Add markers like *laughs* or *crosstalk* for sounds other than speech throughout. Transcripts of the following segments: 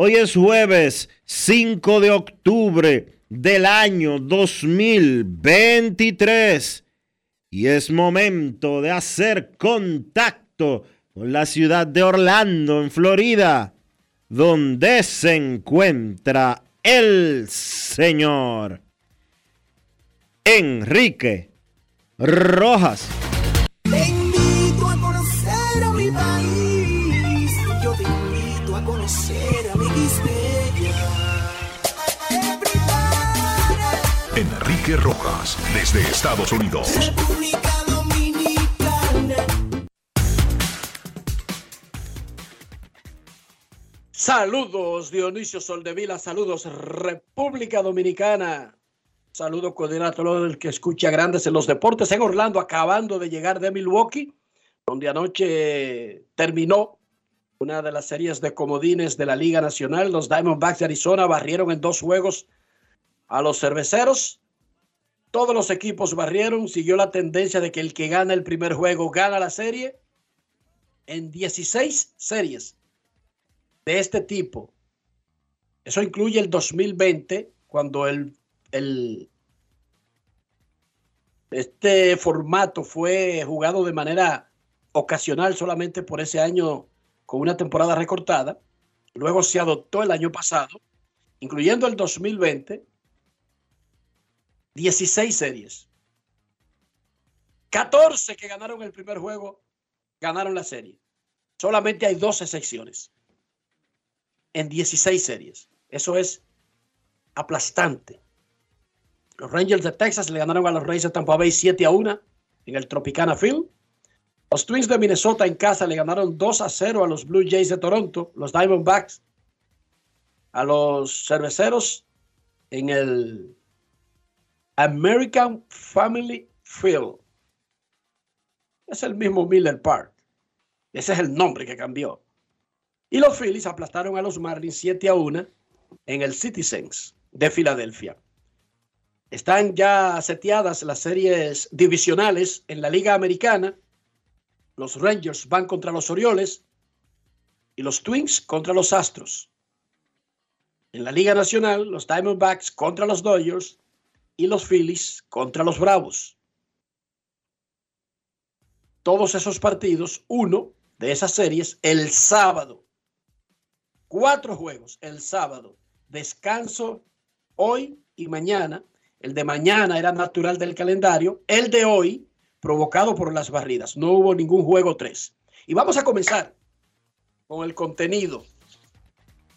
Hoy es jueves 5 de octubre del año 2023 y es momento de hacer contacto con la ciudad de Orlando, en Florida, donde se encuentra el señor Enrique Rojas. Enrique Rojas, desde Estados Unidos. República Dominicana. Saludos Dionisio Soldevila, saludos República Dominicana. Saludo cordial a todo el que escucha Grandes en los Deportes en Orlando, acabando de llegar de Milwaukee, donde anoche terminó una de las series de comodines de la Liga Nacional. Los Diamondbacks de Arizona barrieron en dos juegos a los cerveceros. Todos los equipos barrieron, siguió la tendencia de que el que gana el primer juego gana la serie. En 16 series de este tipo. Eso incluye el 2020, cuando el, el, este formato fue jugado de manera ocasional solamente por ese año con una temporada recortada. Luego se adoptó el año pasado, incluyendo el 2020, 16 series. 14 que ganaron el primer juego ganaron la serie. Solamente hay dos excepciones en 16 series. Eso es aplastante. Los Rangers de Texas le ganaron a los Reyes de Tampa Bay 7 a 1 en el Tropicana Field. Los Twins de Minnesota en casa le ganaron 2 a 0 a los Blue Jays de Toronto. Los Diamondbacks a los Cerveceros en el American Family Field. Es el mismo Miller Park. Ese es el nombre que cambió. Y los Phillies aplastaron a los Marlins 7 a 1 en el Citizens de Filadelfia. Están ya seteadas las series divisionales en la Liga Americana. Los Rangers van contra los Orioles y los Twins contra los Astros. En la Liga Nacional, los Diamondbacks contra los Dodgers y los Phillies contra los Bravos. Todos esos partidos, uno de esas series, el sábado. Cuatro juegos el sábado. Descanso hoy y mañana. El de mañana era natural del calendario. El de hoy, provocado por las barridas. No hubo ningún juego tres. Y vamos a comenzar con el contenido.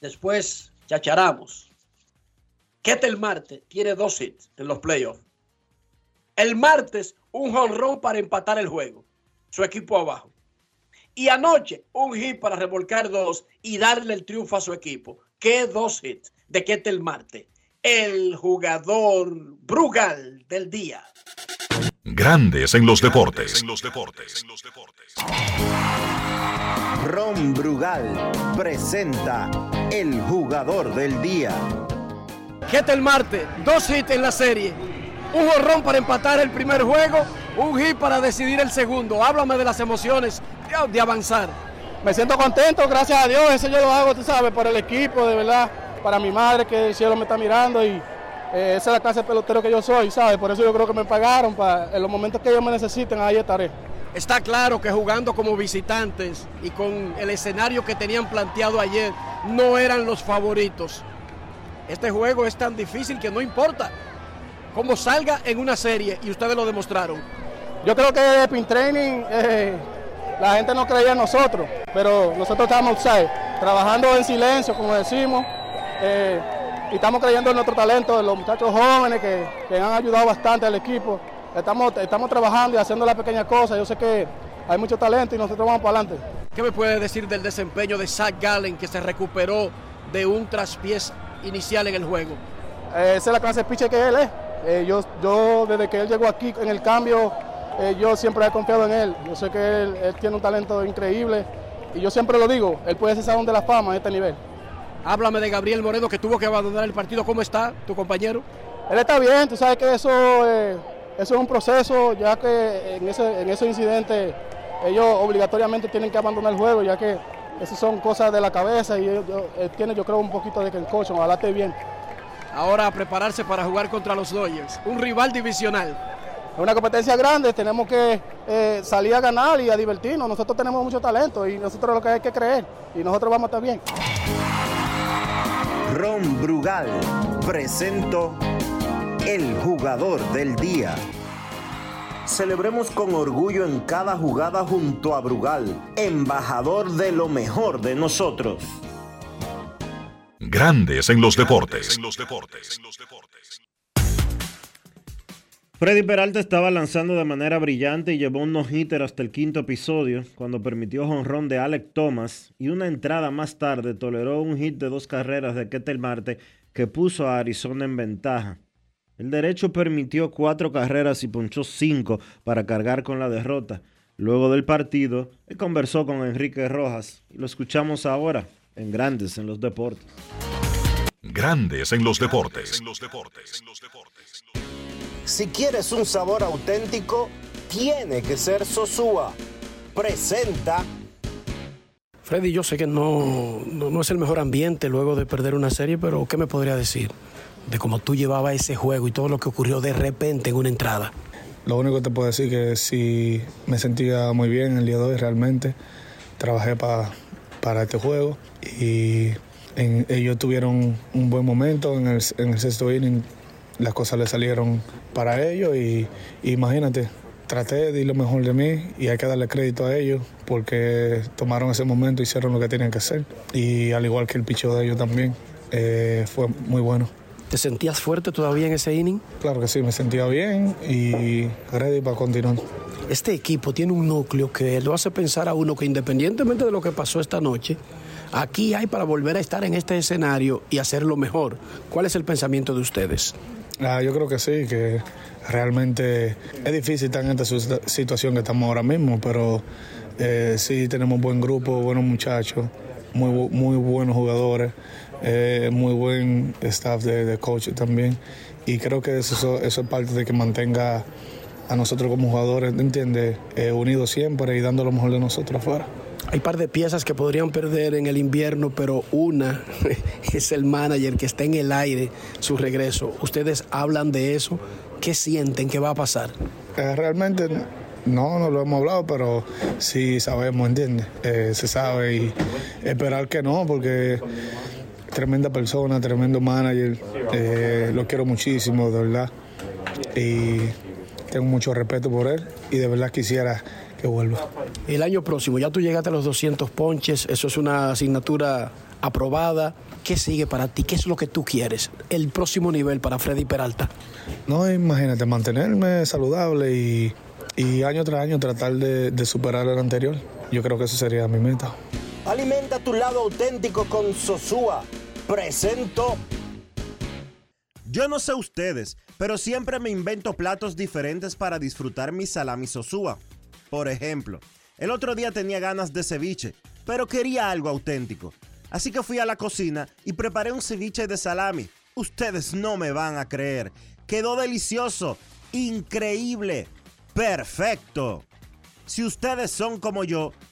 Después chacharamos. Ketel Marte tiene dos hits en los playoffs. El martes, un jonrón para empatar el juego. Su equipo abajo. Y anoche, un hit para revolcar dos y darle el triunfo a su equipo. ¿Qué dos hits de Ketel Marte? El jugador Brugal del día. Grandes en los deportes. Ron Brugal presenta el jugador del día. Ketel Marte, dos hits en la serie. Un jorrón para empatar el primer juego, un hit para decidir el segundo. Háblame de las emociones de, de avanzar. Me siento contento, gracias a Dios. Eso yo lo hago, tú sabes, por el equipo, de verdad. Para mi madre, que el cielo me está mirando y eh, esa es la clase de pelotero que yo soy, ¿sabes? Por eso yo creo que me pagaron. Para, en los momentos que ellos me necesiten, ahí estaré. Está claro que jugando como visitantes y con el escenario que tenían planteado ayer, no eran los favoritos. Este juego es tan difícil que no importa cómo salga en una serie y ustedes lo demostraron. Yo creo que de Pin Training eh, la gente no creía en nosotros, pero nosotros estamos outside, trabajando en silencio, como decimos, eh, y estamos creyendo en nuestro talento, en los muchachos jóvenes que, que han ayudado bastante al equipo. Estamos, estamos trabajando y haciendo las pequeñas cosas. Yo sé que hay mucho talento y nosotros vamos para adelante. ¿Qué me puede decir del desempeño de Zach Gallen que se recuperó de un traspiés inicial en el juego? Eh, esa es la clase de pitcher que él es. Eh, yo, yo, desde que él llegó aquí en el cambio, eh, yo siempre he confiado en él. Yo sé que él, él, tiene un talento increíble y yo siempre lo digo, él puede ser salón de la fama a este nivel. Háblame de Gabriel Moreno que tuvo que abandonar el partido. ¿Cómo está tu compañero? Él está bien, tú sabes que eso, eh, eso es un proceso, ya que en ese, en ese incidente ellos obligatoriamente tienen que abandonar el juego, ya que esas son cosas de la cabeza y él tiene yo creo un poquito de concussion, ojalá esté bien. Ahora a prepararse para jugar contra los Dodgers, un rival divisional. Es una competencia grande, tenemos que eh, salir a ganar y a divertirnos. Nosotros tenemos mucho talento y nosotros lo que hay que creer y nosotros vamos a estar bien. Ron Brugal presento el jugador del día. Celebremos con orgullo en cada jugada junto a Brugal, embajador de lo mejor de nosotros. Grandes en los deportes. Freddy Peralta estaba lanzando de manera brillante y llevó un no-hitter hasta el quinto episodio cuando permitió jonrón de Alec Thomas y una entrada más tarde toleró un hit de dos carreras de Ketel Marte que puso a Arizona en ventaja. El derecho permitió cuatro carreras y ponchó cinco para cargar con la derrota. Luego del partido, él conversó con Enrique Rojas y lo escuchamos ahora en Grandes en los Deportes. Grandes en los deportes. Si quieres un sabor auténtico, tiene que ser Sosúa. Presenta. Freddy, yo sé que no, no, no, es el mejor ambiente luego de perder una serie, pero ¿qué me podría decir de cómo tú llevabas ese juego y todo lo que ocurrió de repente en una entrada? Lo único que te puedo decir es que sí me sentía muy bien el día de hoy realmente. Trabajé pa, para este juego y ellos tuvieron un buen momento en el, en el sexto inning las cosas le salieron para ellos y, imagínate, traté de ir lo mejor de mí y hay que darle crédito a ellos porque tomaron ese momento hicieron lo que tenían que hacer y al igual que el picho de ellos también eh, fue muy bueno. ¿Te sentías fuerte todavía en ese inning? Claro que sí, me sentía bien y ready para continuar. Este equipo tiene un núcleo que lo hace pensar a uno que independientemente de lo que pasó esta noche, aquí hay para volver a estar en este escenario y hacerlo mejor. ¿Cuál es el pensamiento de ustedes? Ah, yo creo que sí, que realmente es difícil estar en esta situación que estamos ahora mismo, pero eh, sí tenemos un buen grupo, buenos muchachos, muy, muy buenos jugadores, eh, muy buen staff de, de coach también. Y creo que eso, eso es parte de que mantenga a nosotros como jugadores, ¿entiendes? Eh, unidos siempre y dando lo mejor de nosotros afuera. Hay un par de piezas que podrían perder en el invierno, pero una *laughs* es el manager que está en el aire, su regreso. ¿Ustedes hablan de eso? ¿Qué sienten que va a pasar? Eh, realmente no, no lo hemos hablado, pero sí sabemos, ¿entiendes? Eh, se sabe y esperar que no, porque tremenda persona, tremendo manager, eh, lo quiero muchísimo, de verdad. Y tengo mucho respeto por él y de verdad quisiera que vuelva. El año próximo, ya tú llegaste a los 200 ponches, eso es una asignatura aprobada. ¿Qué sigue para ti? ¿Qué es lo que tú quieres? El próximo nivel para Freddy Peralta. No, imagínate, mantenerme saludable y, y año tras año tratar de, de superar el anterior. Yo creo que eso sería mi meta. Alimenta tu lado auténtico con Sosúa. Presento. Yo no sé ustedes, pero siempre me invento platos diferentes para disfrutar mi salami Sosúa. Por ejemplo, el otro día tenía ganas de ceviche, pero quería algo auténtico. Así que fui a la cocina y preparé un ceviche de salami. Ustedes no me van a creer. Quedó delicioso, increíble, perfecto. Si ustedes son como yo,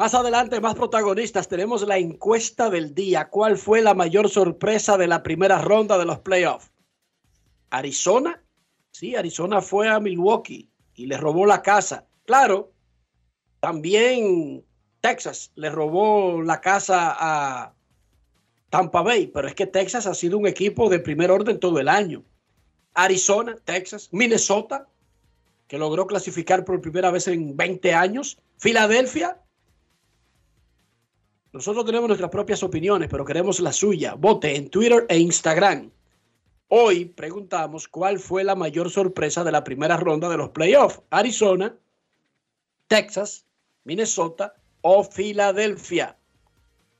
Más adelante, más protagonistas, tenemos la encuesta del día. ¿Cuál fue la mayor sorpresa de la primera ronda de los playoffs? ¿Arizona? Sí, Arizona fue a Milwaukee y le robó la casa. Claro, también Texas le robó la casa a Tampa Bay, pero es que Texas ha sido un equipo de primer orden todo el año. Arizona, Texas, Minnesota, que logró clasificar por primera vez en 20 años. Filadelfia, nosotros tenemos nuestras propias opiniones, pero queremos la suya. Vote en Twitter e Instagram. Hoy preguntamos cuál fue la mayor sorpresa de la primera ronda de los playoffs. Arizona, Texas, Minnesota o Filadelfia.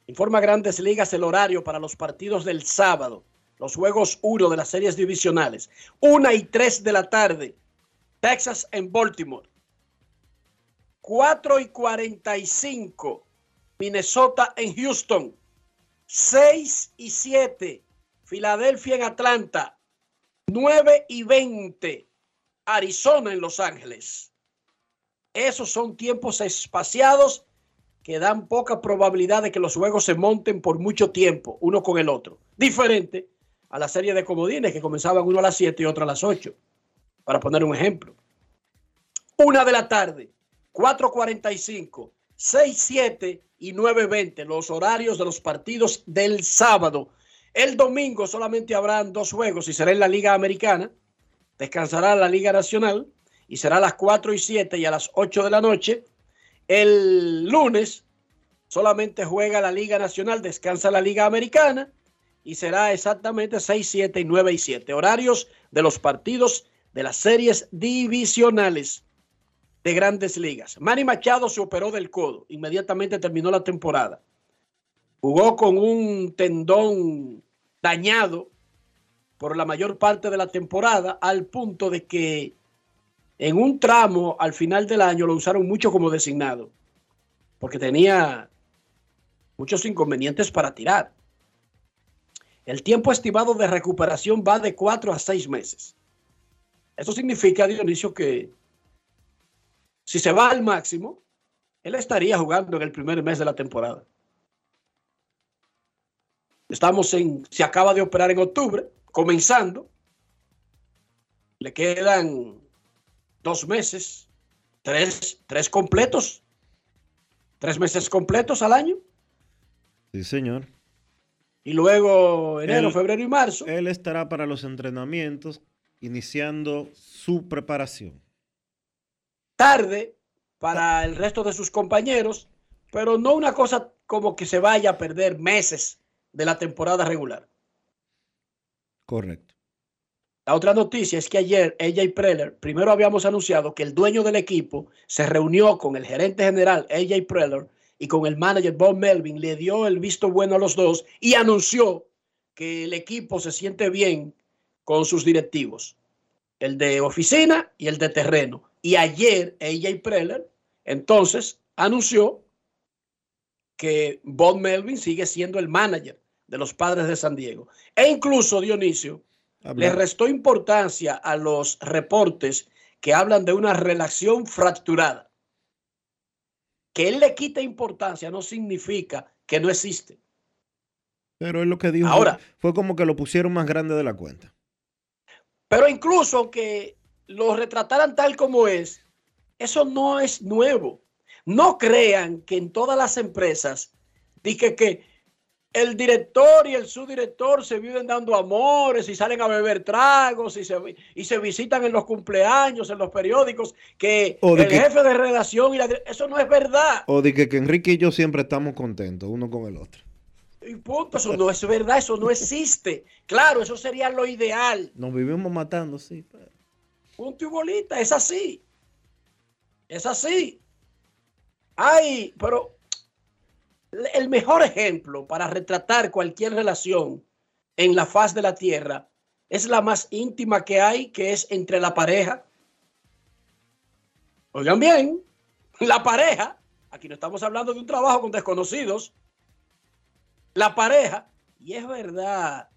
Informa Grandes Ligas el horario para los partidos del sábado. Los juegos 1 de las series divisionales. 1 y 3 de la tarde. Texas en Baltimore. 4 y 45 Minnesota en Houston. 6 y 7. Filadelfia en Atlanta. 9 y 20. Arizona en Los Ángeles. Esos son tiempos espaciados que dan poca probabilidad de que los juegos se monten por mucho tiempo, uno con el otro. Diferente a la serie de comodines que comenzaban uno a las 7 y otro a las 8, para poner un ejemplo. Una de la tarde, 4.45, 6, 7 y 9.20, los horarios de los partidos del sábado. El domingo solamente habrán dos juegos y será en la Liga Americana. Descansará la Liga Nacional y será a las 4 y 7 y a las 8 de la noche. El lunes solamente juega la Liga Nacional, descansa la Liga Americana y será exactamente 6, 7 y 9 y 7. Horarios de los partidos de las series divisionales de grandes ligas. Manny Machado se operó del codo, inmediatamente terminó la temporada. Jugó con un tendón dañado por la mayor parte de la temporada, al punto de que en un tramo al final del año lo usaron mucho como designado, porque tenía muchos inconvenientes para tirar. El tiempo estimado de recuperación va de cuatro a seis meses. Eso significa, Dionisio, que si se va al máximo, él estaría jugando en el primer mes de la temporada. Estamos en, se acaba de operar en octubre, comenzando. Le quedan dos meses, tres, tres completos, tres meses completos al año. Sí, señor. Y luego enero, Él- febrero y marzo. Él estará para los entrenamientos, iniciando su preparación. Tarde para el resto de sus compañeros, pero no una cosa como que se vaya a perder meses de la temporada regular. Correcto. La otra noticia es que ayer AJ Preller, primero habíamos anunciado que el dueño del equipo se reunió con el gerente general AJ Preller y con el manager Bob Melvin, le dio el visto bueno a los dos y anunció que el equipo se siente bien con sus directivos, el de oficina y el de terreno. Y ayer AJ Preller entonces anunció que Bob Melvin sigue siendo el manager de los padres de San Diego. E incluso Dionisio le restó importancia a los reportes que hablan de una relación fracturada. Que él le quite importancia no significa que no existe. Pero él lo que dijo Ahora- fue, como que lo pusieron más grande de la cuenta. Pero incluso aunque lo retrataran tal como es, eso no es nuevo. No crean que en todas las empresas dije que el director y el subdirector se viven dando amores y salen a beber tragos y se, y se visitan en los cumpleaños, en los periódicos, que O el que- jefe de redacción y la eso no es verdad. O de que, que Enrique y yo siempre estamos contentos uno con el otro. Y punto, eso no es verdad, eso no existe. Claro, eso sería lo ideal. Nos vivimos matando, sí. pero- Punto y bolita, es así. Es así. Ay, pero el mejor ejemplo para retratar cualquier relación en la faz de la tierra es la más íntima que hay, que es entre la pareja. Oigan bien, la pareja, aquí no estamos hablando de un trabajo con desconocidos, la pareja, y es verdad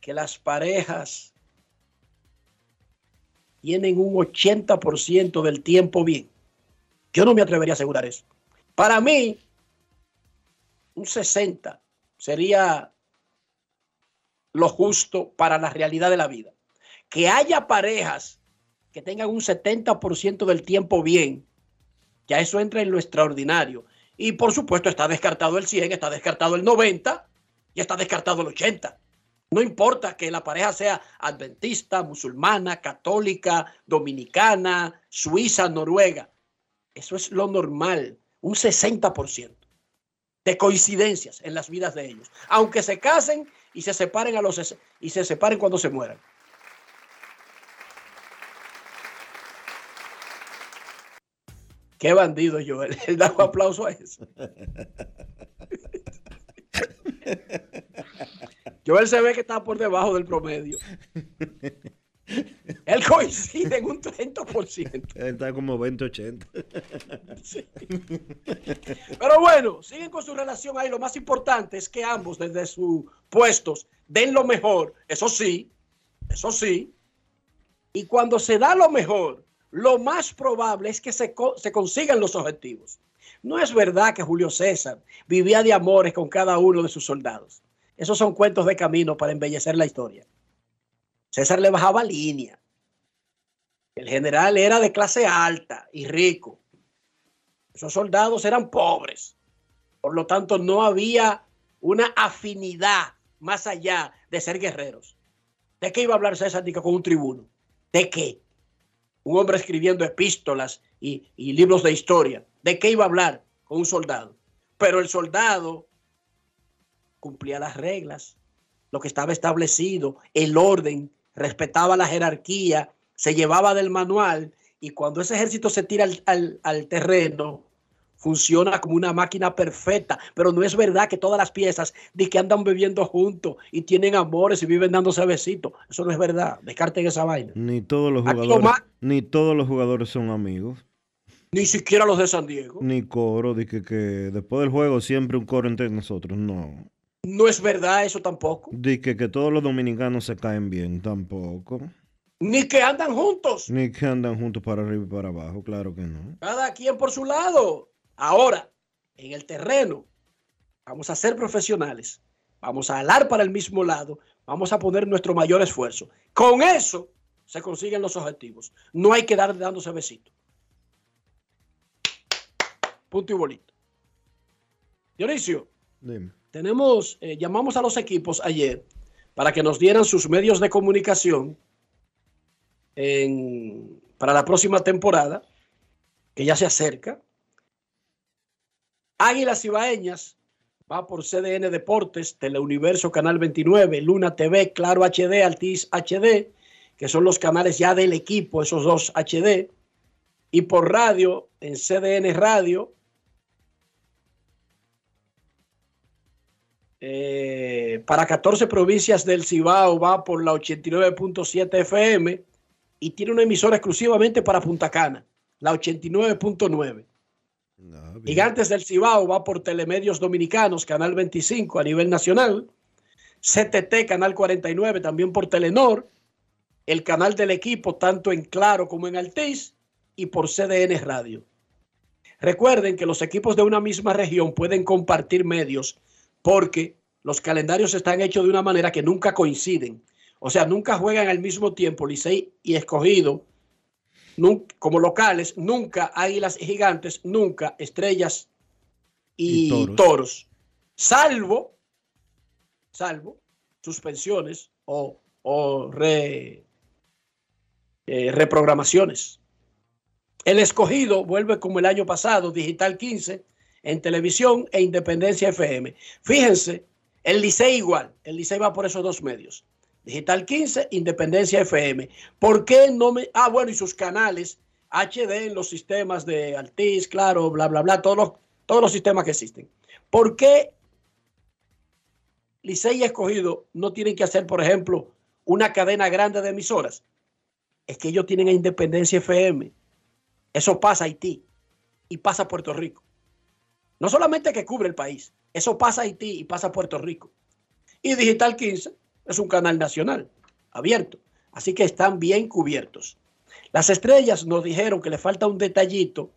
que las parejas tienen un 80% del tiempo bien. Yo no me atrevería a asegurar eso. Para mí, un 60 sería lo justo para la realidad de la vida. Que haya parejas que tengan un 70% del tiempo bien, ya eso entra en lo extraordinario. Y por supuesto está descartado el 100, está descartado el 90 y está descartado el 80. No importa que la pareja sea adventista, musulmana, católica, dominicana, suiza, noruega. Eso es lo normal, un 60% de coincidencias en las vidas de ellos, aunque se casen y se separen a los y se separen cuando se mueran. Qué bandido, Joel. *laughs* Él da un aplauso a eso. *laughs* Joel se ve que está por debajo del promedio. *laughs* Él coincide en un 30%. Él está como 20-80. *laughs* Sí. Pero bueno, siguen con su relación ahí. Lo más importante es que ambos desde sus puestos den lo mejor. Eso sí, eso sí. Y cuando se da lo mejor, lo más probable es que se, co- se consigan los objetivos. No es verdad que Julio César vivía de amores con cada uno de sus soldados. Esos son cuentos de camino para embellecer la historia. César le bajaba línea. El general era de clase alta y rico. Esos soldados eran pobres. Por lo tanto, no había una afinidad más allá de ser guerreros. ¿De qué iba a hablar César Dica con un tribuno? ¿De qué? Un hombre escribiendo epístolas y, y libros de historia. ¿De qué iba a hablar con un soldado? Pero el soldado cumplía las reglas, lo que estaba establecido, el orden, respetaba la jerarquía, se llevaba del manual y cuando ese ejército se tira al, al- al terreno, funciona como una máquina perfecta, pero no es verdad que todas las piezas de que andan bebiendo juntos y tienen amores y viven dándose besitos. Eso no es verdad. Descarten esa vaina. Ni todos los jugadores, ni todos los jugadores son amigos. Ni siquiera los de San Diego. Ni coro, de que, que después del juego siempre un coro entre nosotros. No. No es verdad eso tampoco. De que, que todos los dominicanos se caen bien, tampoco. Ni que andan juntos. Ni que andan juntos para arriba y para abajo, claro que no. Cada quien por su lado. Ahora, en el terreno, vamos a ser profesionales. Vamos a alar para el mismo lado. Vamos a poner nuestro mayor esfuerzo. Con eso se consiguen los objetivos. No hay que dar dándose besitos. Punto y bolito. Dionisio, Dime. Tenemos, eh, llamamos a los equipos ayer para que nos dieran sus medios de comunicación para la próxima temporada, que ya se acerca. Águilas Ibaeñas va por CDN Deportes, Teleuniverso Canal 29, Luna TV, Claro HD, Altiz HD, que son los canales ya del equipo, esos dos HD, y por radio en CDN Radio. Eh, para 14 provincias del Cibao va por la 89.7 FM y tiene una emisora exclusivamente para Punta Cana, la 89.9. Ah. Gigantes del Cibao va por Telemedios Dominicanos, Canal 25 a nivel nacional. CTT, Canal 49, también por Telenor. El canal del equipo, tanto en Claro como en Altiz. Y por CDN Radio. Recuerden que los equipos de una misma región pueden compartir medios porque los calendarios están hechos de una manera que nunca coinciden. O sea, nunca juegan al mismo tiempo Licey y Escogido como locales, nunca Águilas y Gigantes, nunca Estrellas y, toros. Salvo, salvo suspensiones o, re, eh, reprogramaciones. El escogido vuelve como el año pasado, Digital 15, en televisión e Independencia FM. Fíjense, el Licey igual, el Licey va por esos dos medios. Digital 15, Independencia FM. ¿Por qué no me.? Ah, bueno, y sus canales HD en los sistemas de Altis, claro, bla, bla, bla, todos los, todos los sistemas que existen. ¿Por qué Licey Escogido no tienen que hacer, por ejemplo, una cadena grande de emisoras? Es que ellos tienen a Independencia FM. Eso pasa a Haití y pasa a Puerto Rico. No solamente que cubre el país, eso pasa a Haití y pasa a Puerto Rico. Y Digital 15 es un canal nacional, abierto. Así que están bien cubiertos. Las estrellas nos dijeron que le falta un detallito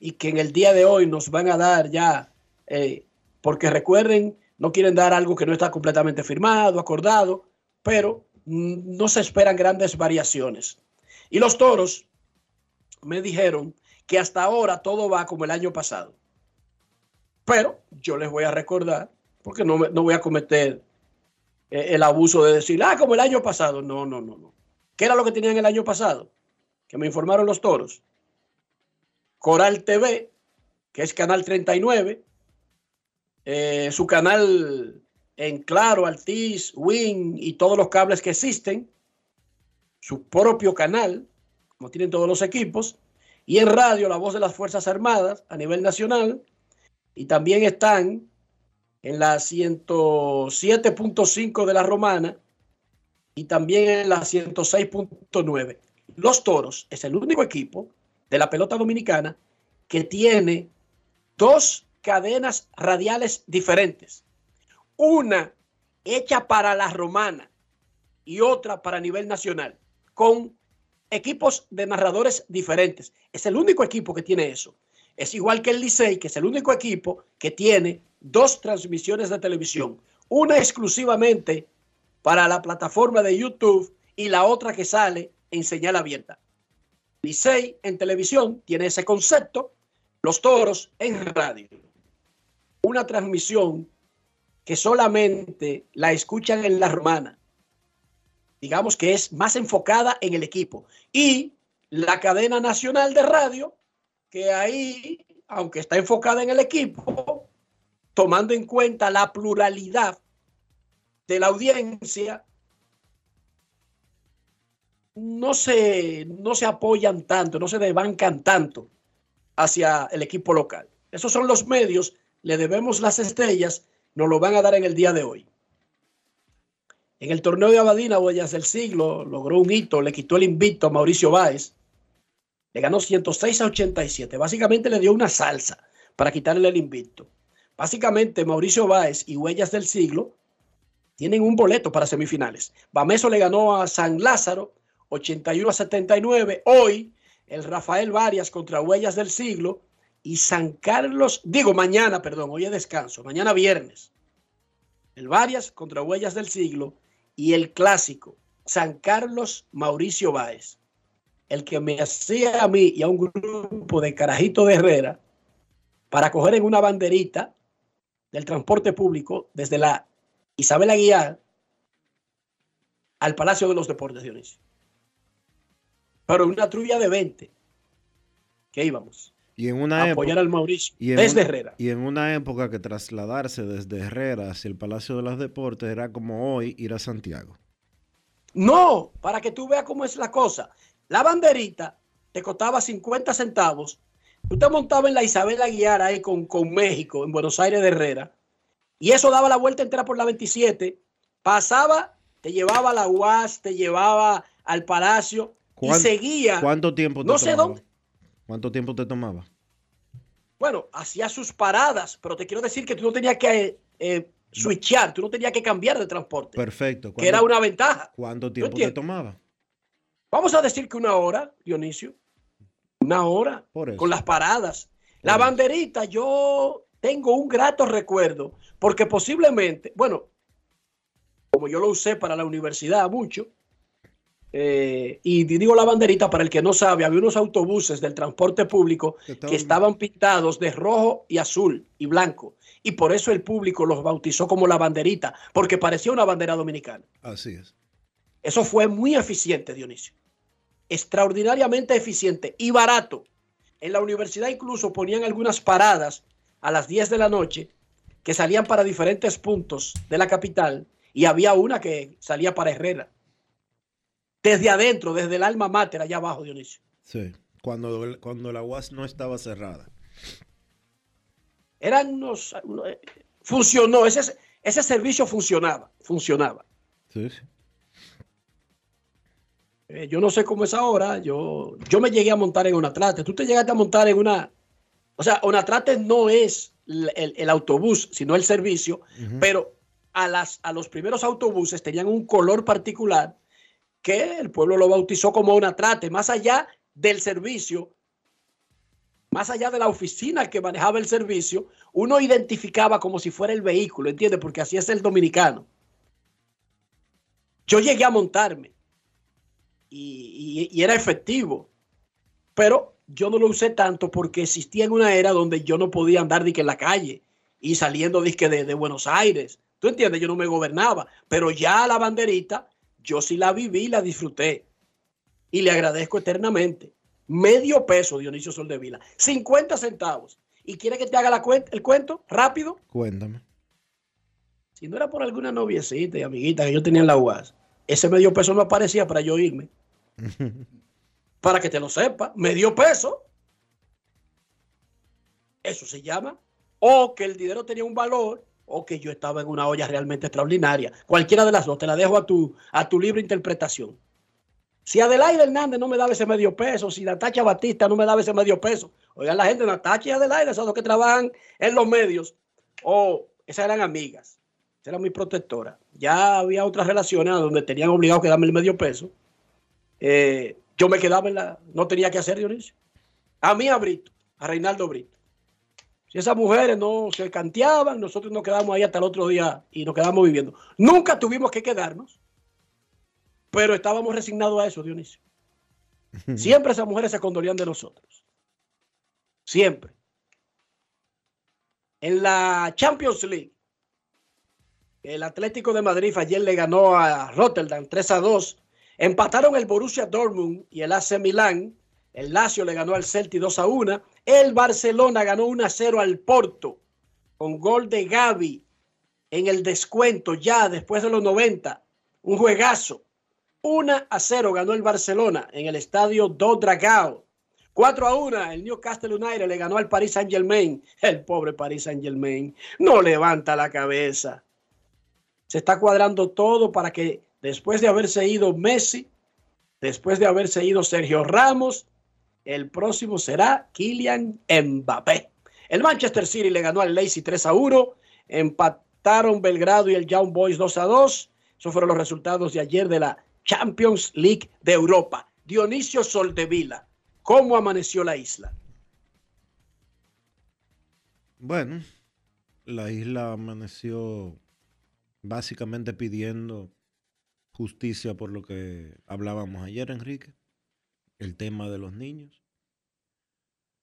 y que en el día de hoy nos van a dar ya, eh, porque recuerden, no quieren dar algo que no está completamente firmado, acordado, pero no se esperan grandes variaciones. Y los toros me dijeron que hasta ahora todo va como el año pasado. Pero yo les voy a recordar, porque no, no voy a cometer eh, el abuso de decir, ah, como el año pasado. No, no, no, no. ¿Qué era lo que tenían el año pasado? Que me informaron los toros. Coral TV, que es Canal 39, eh, su canal en Claro, Altiz, Win y todos los cables que existen, su propio canal, como tienen todos los equipos, y en radio La Voz de las Fuerzas Armadas a nivel nacional, y también están en la 107.5 de la Romana y también en la 106.9. Los Toros es el único equipo de la pelota dominicana que tiene dos cadenas radiales diferentes. Una hecha para la Romana y otra para nivel nacional, con equipos de narradores diferentes. Es el único equipo que tiene eso. Es igual que el Licey, que es el único equipo que tiene dos transmisiones de televisión, una exclusivamente para la plataforma de YouTube y la otra que sale en señal abierta. Licey en televisión tiene ese concepto, los toros en radio. Una transmisión que solamente la escuchan en la romana. Digamos que es más enfocada en el equipo. Y la cadena nacional de radio, que ahí, aunque está enfocada en el equipo, tomando en cuenta la pluralidad de la audiencia, no se, no se apoyan tanto, no se desbancan tanto hacia el equipo local. Esos son los medios, le debemos las estrellas, nos lo van a dar en el día de hoy. En el torneo de Abadina, Huellas del Siglo, logró un hito, le quitó el invicto a Mauricio Báez, le ganó 106 a 87. Básicamente le dio una salsa para quitarle el invicto. Básicamente, Mauricio Báez y Huellas del Siglo tienen un boleto para semifinales. Bameso le ganó a San Lázaro 81 a 79. Hoy, el Rafael Varias contra Huellas del Siglo y San Carlos, digo mañana, perdón, hoy es descanso, mañana viernes. El Varias contra Huellas del Siglo y el clásico San Carlos Mauricio Báez. El que me hacía a mí y a un grupo de carajito de Herrera para coger en una banderita del transporte público desde la Isabel Aguiar al Palacio de los Deportes, Dionisio. Pero una trulla de 20 que íbamos. Y en una a apoyar al Mauricio desde Herrera. Y en una época que trasladarse desde Herrera hacia el Palacio de los Deportes era como hoy ir a Santiago. No, para que tú veas cómo es la cosa. La banderita te costaba 50 centavos Tú te montabas en la Isabel Aguiar ahí con, con México, en Buenos Aires de Herrera, y eso daba la vuelta entera por la 27, pasaba, te llevaba a la UAS, te llevaba al Palacio y seguía. ¿Cuánto tiempo te No sé dónde. ¿Cuánto tiempo te tomaba? Bueno, hacía sus paradas, pero te quiero decir que tú no tenías que eh, switchar, tú no tenías que cambiar de transporte. Perfecto. Que era una ventaja. ¿Cuánto tiempo te tomaba? Vamos a decir que una hora, Dionisio. Una hora con las paradas. la banderita, yo tengo un grato recuerdo, porque posiblemente, bueno, como yo lo usé para la universidad mucho, eh, y digo la banderita para el que no sabe, había unos autobuses del transporte público que estaban pintados de rojo y azul y blanco. Y por eso el público los bautizó como la banderita, porque parecía una bandera dominicana. Así es. Eso fue muy eficiente, Dionisio. Extraordinariamente eficiente y barato. En la universidad incluso ponían algunas paradas a las 10 de la noche que salían para diferentes puntos de la capital y había una que salía para Herrera desde adentro, desde el alma mater, allá abajo, Dionisio. Sí, cuando, cuando la UAS no estaba cerrada. Eran unos... Eh, funcionó, ese, ese servicio funcionaba, funcionaba. Sí, sí. Eh, yo no sé cómo es ahora, yo, yo me llegué a montar en una trate. Tú te llegaste a montar en una... O sea, una trate no es el, autobús, sino el servicio, pero a, las, a los primeros autobuses tenían un color particular que el pueblo lo bautizó como una trate, más allá del servicio, más allá de la oficina que manejaba el servicio, uno identificaba como si fuera el vehículo, ¿entiendes? Porque así es el dominicano. Yo llegué a montarme y, era efectivo, pero yo no lo usé tanto porque existía en una era donde yo no podía andar que en la calle y saliendo de, de Buenos Aires. ¿Tú entiendes? Yo no me gobernaba, pero ya la banderita yo sí la viví, la disfruté. Y le agradezco eternamente. Medio peso, Dionisio Soldevila. 50 centavos. ¿Y quiere que te haga la el cuento rápido? Cuéntame. Si no era por alguna noviecita y amiguita que yo tenía en la UAS, ese medio peso no aparecía para yo irme. Para que te lo sepa, medio peso. Eso se llama. O que el dinero tenía un valor o que yo estaba en una olla realmente extraordinaria. Cualquiera de las dos, te la dejo a tu, a tu libre interpretación. Si Adelaide Hernández no me daba ese medio peso, si Natacha Batista no me daba ese medio peso, oigan la gente, Natacha y Adelaide, esos dos que trabajan en los medios, o esas eran amigas, esa era mi protectora. Ya había otras relaciones donde tenían obligado que darme el medio peso. Eh, yo me quedaba en la, no tenía que hacer Dionisio. A mí a Brito, a Reinaldo Brito. Si esas mujeres no se canteaban, nosotros nos quedamos ahí hasta el otro día y nos quedamos viviendo. Nunca tuvimos que quedarnos, pero estábamos resignados a eso, Dionisio. *laughs* Siempre esas mujeres se condolían de nosotros. Siempre. En la Champions League, el Atlético de Madrid ayer le ganó a Rotterdam 3 a 2. Empataron el Borussia Dortmund y el AC Milán el Lazio le ganó al Celtic 2 a 1. El Barcelona ganó 1 a 0 al Porto con gol de Gaby en el descuento ya después de los 90. Un juegazo. 1 a 0 ganó el Barcelona en el estadio Do Dragao. 4 a 1 el Newcastle United le ganó al Paris Saint Germain. El pobre Paris Saint Germain no levanta la cabeza. Se está cuadrando todo para que después de haberse ido Messi, después de haberse ido Sergio Ramos, el próximo será Kylian Mbappé. El Manchester City le ganó al Leipzig 3 a 1. Empataron Belgrado y el Young Boys 2 a 2. Esos fueron los resultados de ayer de la Champions League de Europa. Dionisio Soldevila, ¿cómo amaneció la isla? Bueno, la isla amaneció básicamente pidiendo justicia por lo que hablábamos ayer, Enrique el tema de los niños.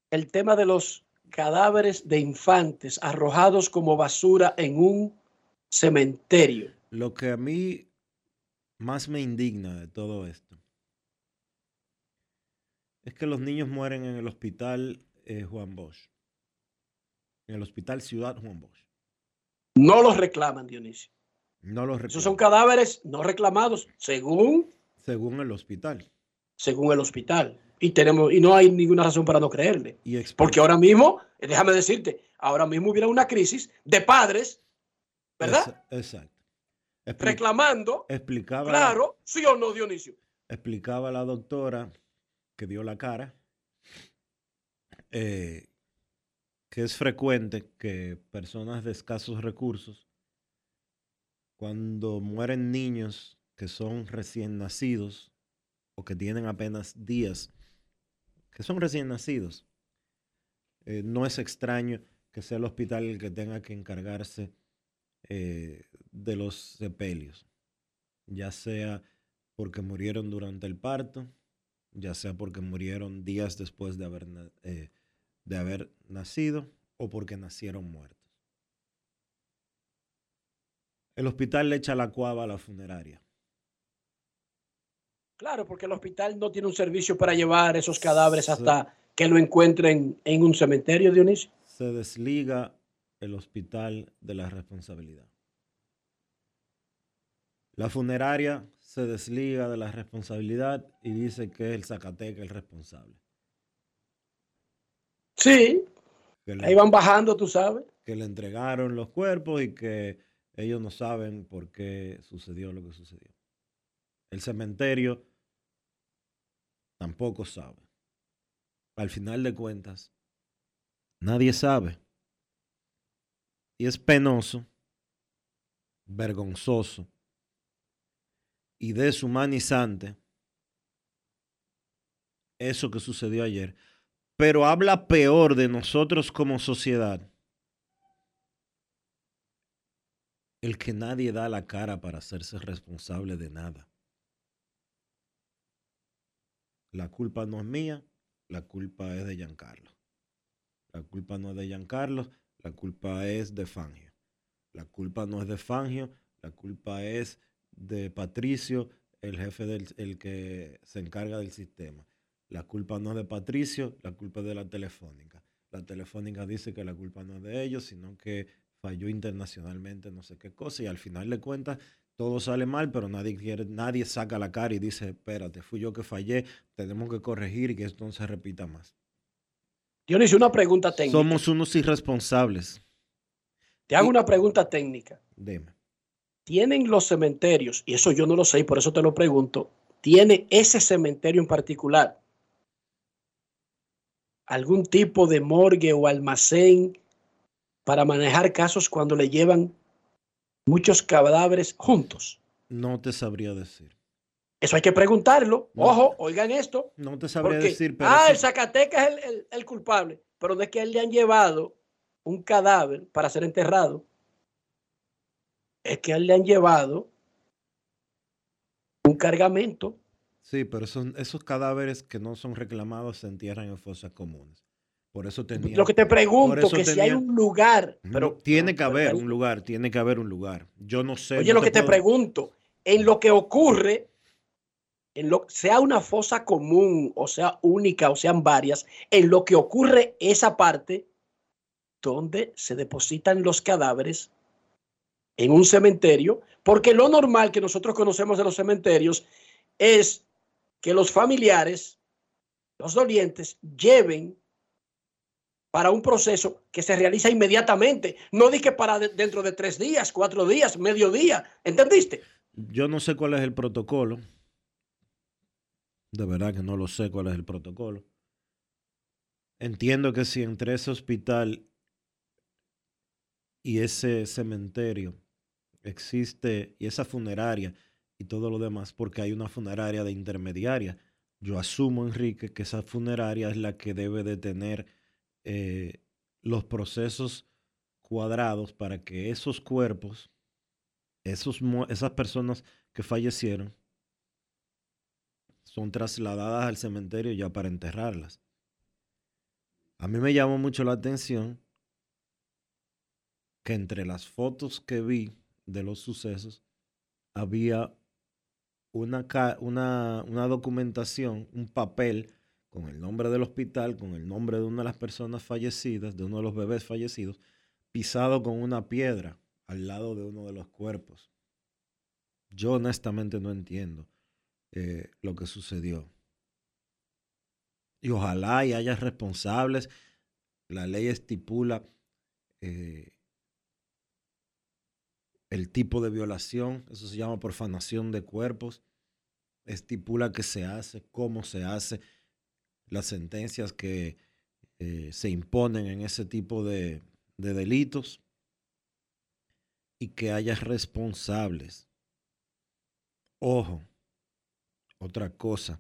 El tema de los cadáveres de infantes arrojados como basura en un cementerio. Lo que a mí más me indigna de todo esto es que los niños mueren en el hospital eh, Juan Bosch, en el hospital Ciudad Juan Bosch. No los reclaman, Dionisio. No los reclaman. Esos son cadáveres no reclamados, según... Según el hospital según el hospital. Y, tenemos, y no hay ninguna razón para no creerle. Porque ahora mismo, déjame decirte, ahora mismo hubiera una crisis de padres, ¿verdad? Exacto. Reclamando. Explicaba. Claro, sí o no, Dionisio. Explicaba la doctora que dio la cara eh, que es frecuente que personas de escasos recursos, cuando mueren niños que son recién nacidos, que tienen apenas días, que son recién nacidos. Eh, no es extraño que sea el hospital el que tenga que encargarse eh, de los sepelios. ya sea porque murieron durante el parto, ya sea porque murieron días después de haber, eh, de haber nacido o porque nacieron muertos. El hospital le echa la cuava a la funeraria. Claro, porque el hospital no tiene un servicio para llevar esos cadáveres hasta que lo encuentren en un cementerio, Dionisio. Se desliga el hospital de la responsabilidad. La funeraria se desliga de la responsabilidad y dice que es el Zacateca el responsable. Sí, ahí van bajando, tú sabes. Que le entregaron los cuerpos y que ellos no saben por qué sucedió lo que sucedió. El cementerio tampoco sabe. Al final de cuentas, nadie sabe. Y es penoso, vergonzoso y deshumanizante eso que sucedió ayer, pero habla peor de nosotros como sociedad. El que nadie da la cara para hacerse responsable de nada. La culpa no es mía, la culpa es de Giancarlo. La culpa no es de Giancarlo, la culpa es de Fangio. La culpa no es de Fangio, la culpa es de Patricio, el jefe del el que se encarga del sistema. La culpa no es de Patricio, la culpa es de la telefónica. La telefónica dice que la culpa no es de ellos, sino que falló internacionalmente no sé qué cosa y al final de cuentas todo sale mal, pero nadie quiere, nadie saca la cara y dice, espérate, fui yo que fallé, tenemos que corregir y que esto no se repita más. Dionisio, una pregunta técnica. Somos unos irresponsables. Te hago una pregunta técnica. Dime tienen los cementerios, y eso yo no lo sé y por eso te lo pregunto, ¿tiene ese cementerio en particular algún tipo de morgue o almacén para manejar casos cuando le llevan muchos cadáveres juntos? No te sabría decir. Eso hay que preguntarlo. Ojo, oigan esto. No te sabría decir. Pero ah, el Zacatecas es el, el, culpable, pero de que él le han llevado un cadáver para ser enterrado es que a él le han llevado un cargamento. Sí, pero son esos cadáveres que no son reclamados se entierran en fosas comunes. Por eso tenía. Lo que te pregunto, que si hay un lugar. Pero, tiene que haber un lugar, tiene que haber un lugar. Yo no sé. Oye, lo que te pregunto, en lo que ocurre, en lo, sea una fosa común, o sea única, o sean varias, en lo que ocurre esa parte donde se depositan los cadáveres en un cementerio, porque lo normal que nosotros conocemos de los cementerios es que los familiares, los dolientes, lleven para un proceso que se realiza inmediatamente, no dije para dentro de tres días, cuatro días, medio día, ¿entendiste? Yo no sé cuál es el protocolo, de verdad que no lo sé cuál es el protocolo. Entiendo que si entre ese hospital y ese cementerio existe, y esa funeraria y todo lo demás, porque hay una funeraria de intermediaria. Yo asumo, Enrique, que esa funeraria es la que debe de tener eh, los procesos cuadrados para que esos cuerpos, esos, esas personas que fallecieron, son trasladadas al cementerio ya para enterrarlas. A mí me llamó mucho la atención que entre las fotos que vi de los sucesos había una, una, una documentación, un papel con el nombre del hospital, con el nombre de una de las personas fallecidas, de uno de los bebés fallecidos, pisado con una piedra al lado de uno de los cuerpos. Yo honestamente no entiendo eh, lo que sucedió. Y ojalá y haya responsables. La ley estipula eh, el tipo de violación, eso se llama profanación de cuerpos, estipula qué se hace, cómo se hace, las sentencias que eh, se imponen en ese tipo de, de delitos y que haya responsables. Ojo, otra cosa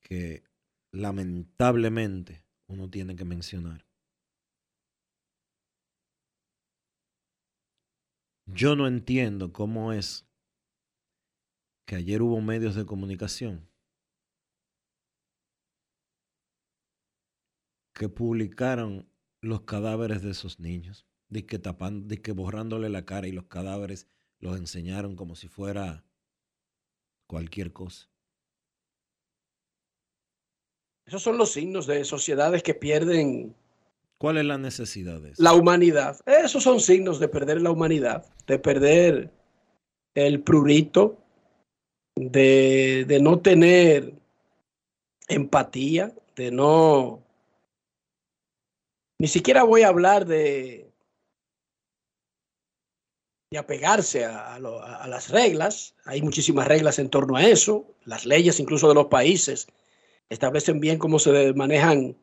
que lamentablemente uno tiene que mencionar. Yo no entiendo cómo es que ayer hubo medios de comunicación que publicaron los cadáveres de esos niños, de que tapando, de que borrándole la cara y los cadáveres los enseñaron como si fuera cualquier cosa. Esos son los signos de sociedades que pierden ¿Cuál es la necesidad de eso? la humanidad. Esos son signos de perder la humanidad, de perder el prurito, de, de no tener empatía, de no... Ni siquiera voy a hablar de, de apegarse a, a las reglas. Hay muchísimas reglas en torno a eso. Las leyes incluso de los países establecen bien cómo se manejan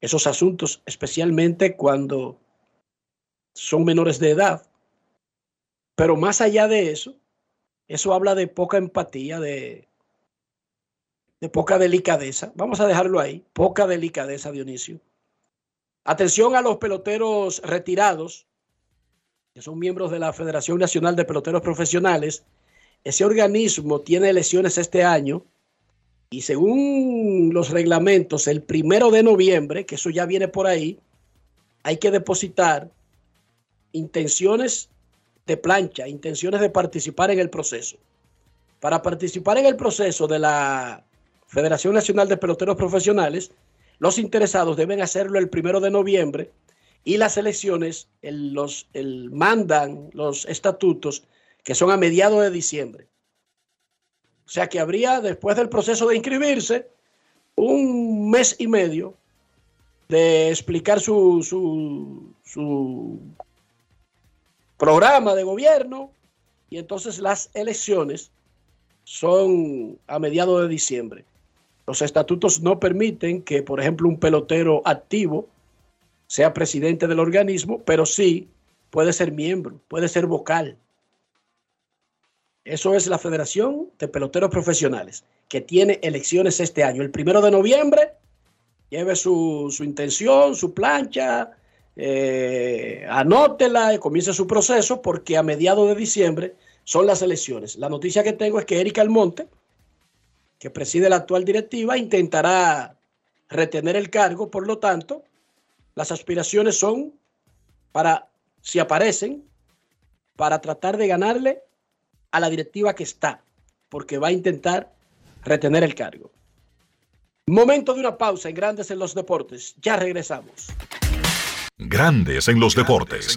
esos asuntos, especialmente cuando son menores de edad. Pero más allá de eso, eso habla de poca empatía, de, de poca delicadeza. Vamos a dejarlo ahí, poca delicadeza, Dionisio. Atención a los peloteros retirados, que son miembros de la Federación Nacional de Peloteros Profesionales. Ese organismo tiene elecciones este año y según los reglamentos, el primero de noviembre, que eso ya viene por ahí, hay que depositar intenciones de plancha, intenciones de participar en el proceso. Para participar en el proceso de la Federación Nacional de Peloteros Profesionales, los interesados deben hacerlo el primero de noviembre y las elecciones el- los, mandan los estatutos que son a mediados de diciembre. O sea que habría, después del proceso de inscribirse, un mes y medio de explicar su, su, su programa de gobierno y entonces las elecciones son a mediados de diciembre. Los estatutos no permiten que, por ejemplo, un pelotero activo sea presidente del organismo, pero sí puede ser miembro, puede ser vocal. Eso es la Federación de Peloteros Profesionales, que tiene elecciones este año. El primero de noviembre, lleve su, su intención, su plancha, eh, anótela y comience su proceso, porque a mediados de diciembre son las elecciones. La noticia que tengo es que Erika Almonte, que preside la actual directiva, intentará retener el cargo, por lo tanto, las aspiraciones son para, si aparecen, para tratar de ganarle a la directiva que está, porque va a intentar retener el cargo. Momento de una pausa en Grandes en los Deportes. Ya regresamos. Grandes en los deportes.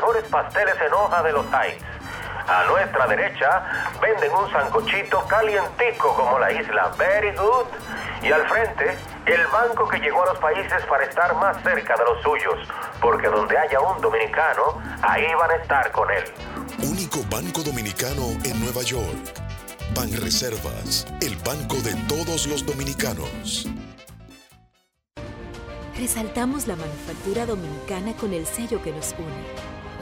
mejores pasteles en hoja de los Heights. A nuestra derecha venden un sancochito calientico como la isla Very Good. Y al frente, el banco que llegó a los países para estar más cerca de los suyos. Porque donde haya un dominicano, ahí van a estar con él. Único banco dominicano en Nueva York. Banreservas, el banco de todos los dominicanos. Resaltamos la manufactura dominicana con el sello que nos une,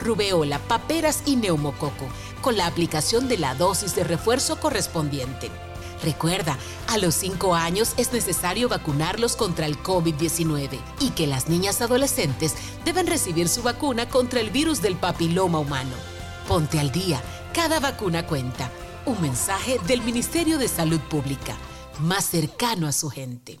rubeola, paperas y neumococo, con la aplicación de la dosis de refuerzo correspondiente. Recuerda, a los 5 años es necesario vacunarlos contra el COVID-19 y que las niñas adolescentes deben recibir su vacuna contra el virus del papiloma humano. Ponte al día, cada vacuna cuenta. Un mensaje del Ministerio de Salud Pública, más cercano a su gente.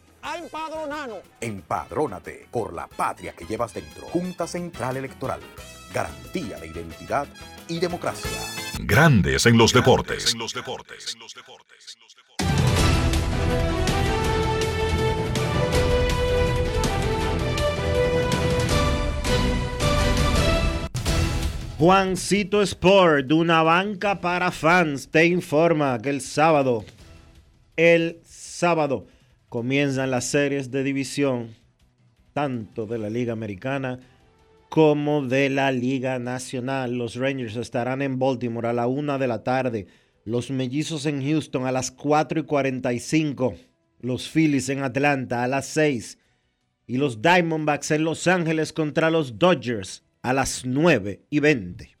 a empadronarnos. Empadrónate por la patria que llevas dentro. Junta Central Electoral. Garantía de identidad y democracia. Grandes en los deportes. En los deportes. Juancito Sport, una banca para fans, te informa que el sábado, el sábado, comienzan las series de división, tanto de la Liga Americana como de la Liga Nacional. Los Rangers estarán en Baltimore a la una de la tarde, los Mellizos en Houston a las 4 y 45, los Phillies en Atlanta a las 6 y los Diamondbacks en Los Ángeles contra los Dodgers a las 9 y 20.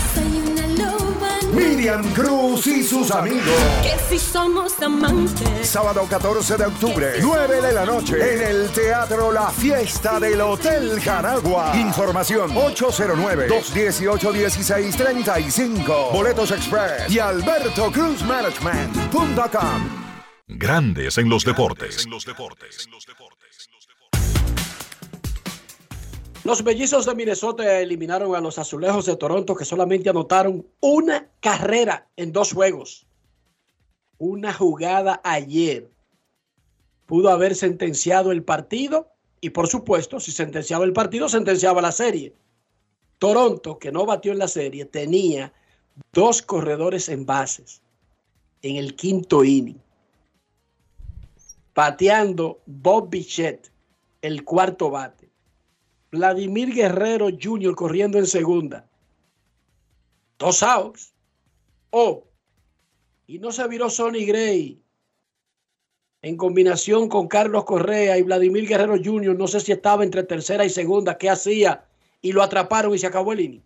Cruz y sus amigos. Que si somos amantes. Sábado 14 de octubre, 9 de la noche, en el Teatro La Fiesta del Hotel Jaragua. Información 809-218-1635. Boletos Express y albertocruzmanagement.com. Grandes en los deportes. Los mellizos de Minnesota eliminaron a los azulejos de Toronto que solamente anotaron una carrera en dos juegos. Una jugada ayer pudo haber sentenciado el partido y por supuesto si sentenciaba el partido sentenciaba la serie. Toronto, que no batió en la serie, tenía dos corredores en bases en el quinto inning. Pateando Bob Bichette, el cuarto bate. Vladimir Guerrero Jr. corriendo en segunda. Dos outs. Oh, y no se viró Sonny Gray en combinación con Carlos Correa y Vladimir Guerrero Jr. No sé si estaba entre tercera y segunda. ¿Qué hacía? Y lo atraparon y se acabó el inning.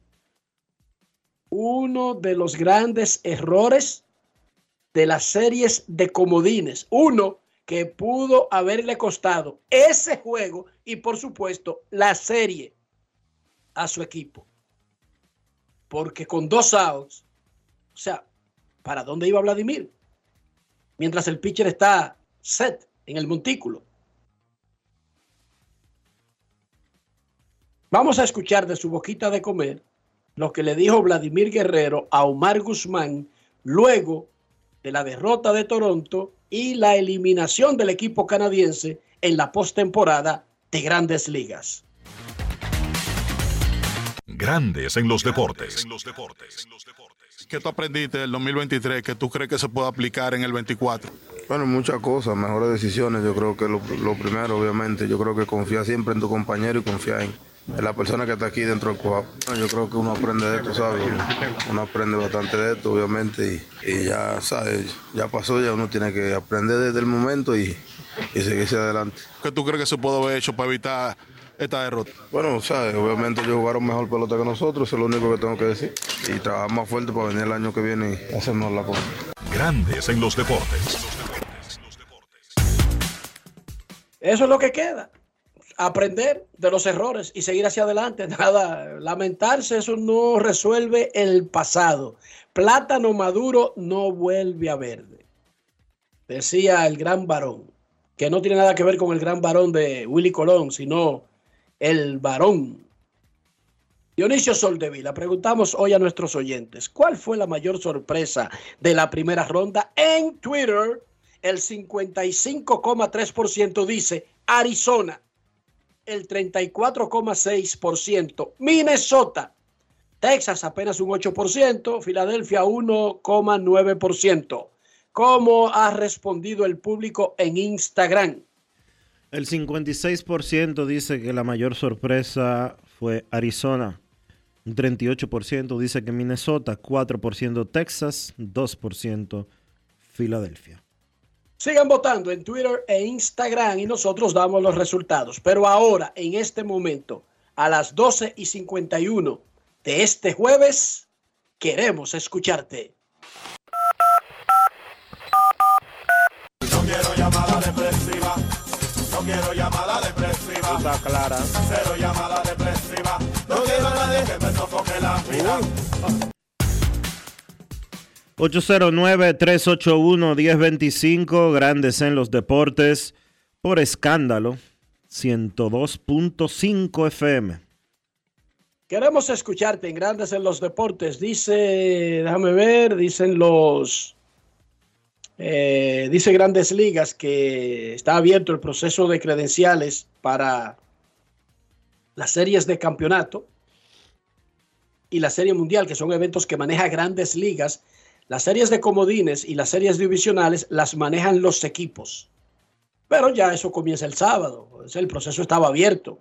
Uno de los grandes errores de las series de comodines. Uno que pudo haberle costado ese juego y por supuesto la serie a su equipo. Porque con dos outs, o sea, ¿para dónde iba Vladimir? Mientras el pitcher está set en el montículo. Vamos a escuchar de su boquita de comer lo que le dijo Vladimir Guerrero a Omar Guzmán luego de la derrota de Toronto y la eliminación del equipo canadiense en la postemporada de Grandes Ligas. Grandes en los deportes. ¿Qué tú aprendiste del 2023 que tú crees que se puede aplicar en el 24? Bueno, muchas cosas, mejores decisiones. Yo creo que lo, lo primero, obviamente, yo creo que confía siempre en tu compañero y confía en, en la persona que está aquí dentro del cuadro. Yo creo que uno aprende de esto, ¿sabes? Uno aprende bastante de esto, obviamente, y, y ya, ¿sabes? Ya pasó, ya uno tiene que aprender desde el momento y, y seguirse adelante. ¿Qué tú crees que se puede haber hecho para evitar esta derrota? Bueno, ¿sabes? Obviamente ellos jugaron mejor pelota que nosotros, eso es lo único que tengo que decir. Y trabajar más fuerte para venir el año que viene y hacernos la cosa. Grandes en los deportes. Eso es lo que queda. Aprender de los errores y seguir hacia adelante. *laughs* Nada, lamentarse, eso no resuelve el pasado. Plátano maduro no vuelve a verde. Decía el gran varón, que no tiene nada que ver con el gran varón de Willy Colón, sino el varón. Dionisio Soldevila, preguntamos hoy a nuestros oyentes, ¿cuál fue la mayor sorpresa de la primera ronda? En Twitter, el 55,3% dice Arizona, el 34,6%, Minnesota, Texas apenas un 8%, Filadelfia 1,9%. ¿Cómo ha respondido el público en Instagram? El 56% dice que la mayor sorpresa fue Arizona. Un 38% dice que Minnesota, 4% Texas, 2% Filadelfia. Sigan votando en Twitter e Instagram y nosotros damos los resultados. Pero ahora, en este momento, a las 12 y 51 de este jueves, queremos escucharte. No quiero llamada depresiva. No quiero llamada depresiva. Está clara. Cero llamada depresiva. No quiero a nadie que me sofoque la vida. 809-381-1025, Grandes en los Deportes, por escándalo, 102.5 FM. Queremos escucharte en Grandes en los Deportes. Dice, déjame ver, dicen los, eh, dice Grandes Ligas que está abierto el proceso de credenciales para las series de campeonato. y la Serie Mundial, que son eventos que maneja grandes ligas, las series de comodines y las series divisionales las manejan los equipos. Pero ya eso comienza el sábado, el proceso estaba abierto.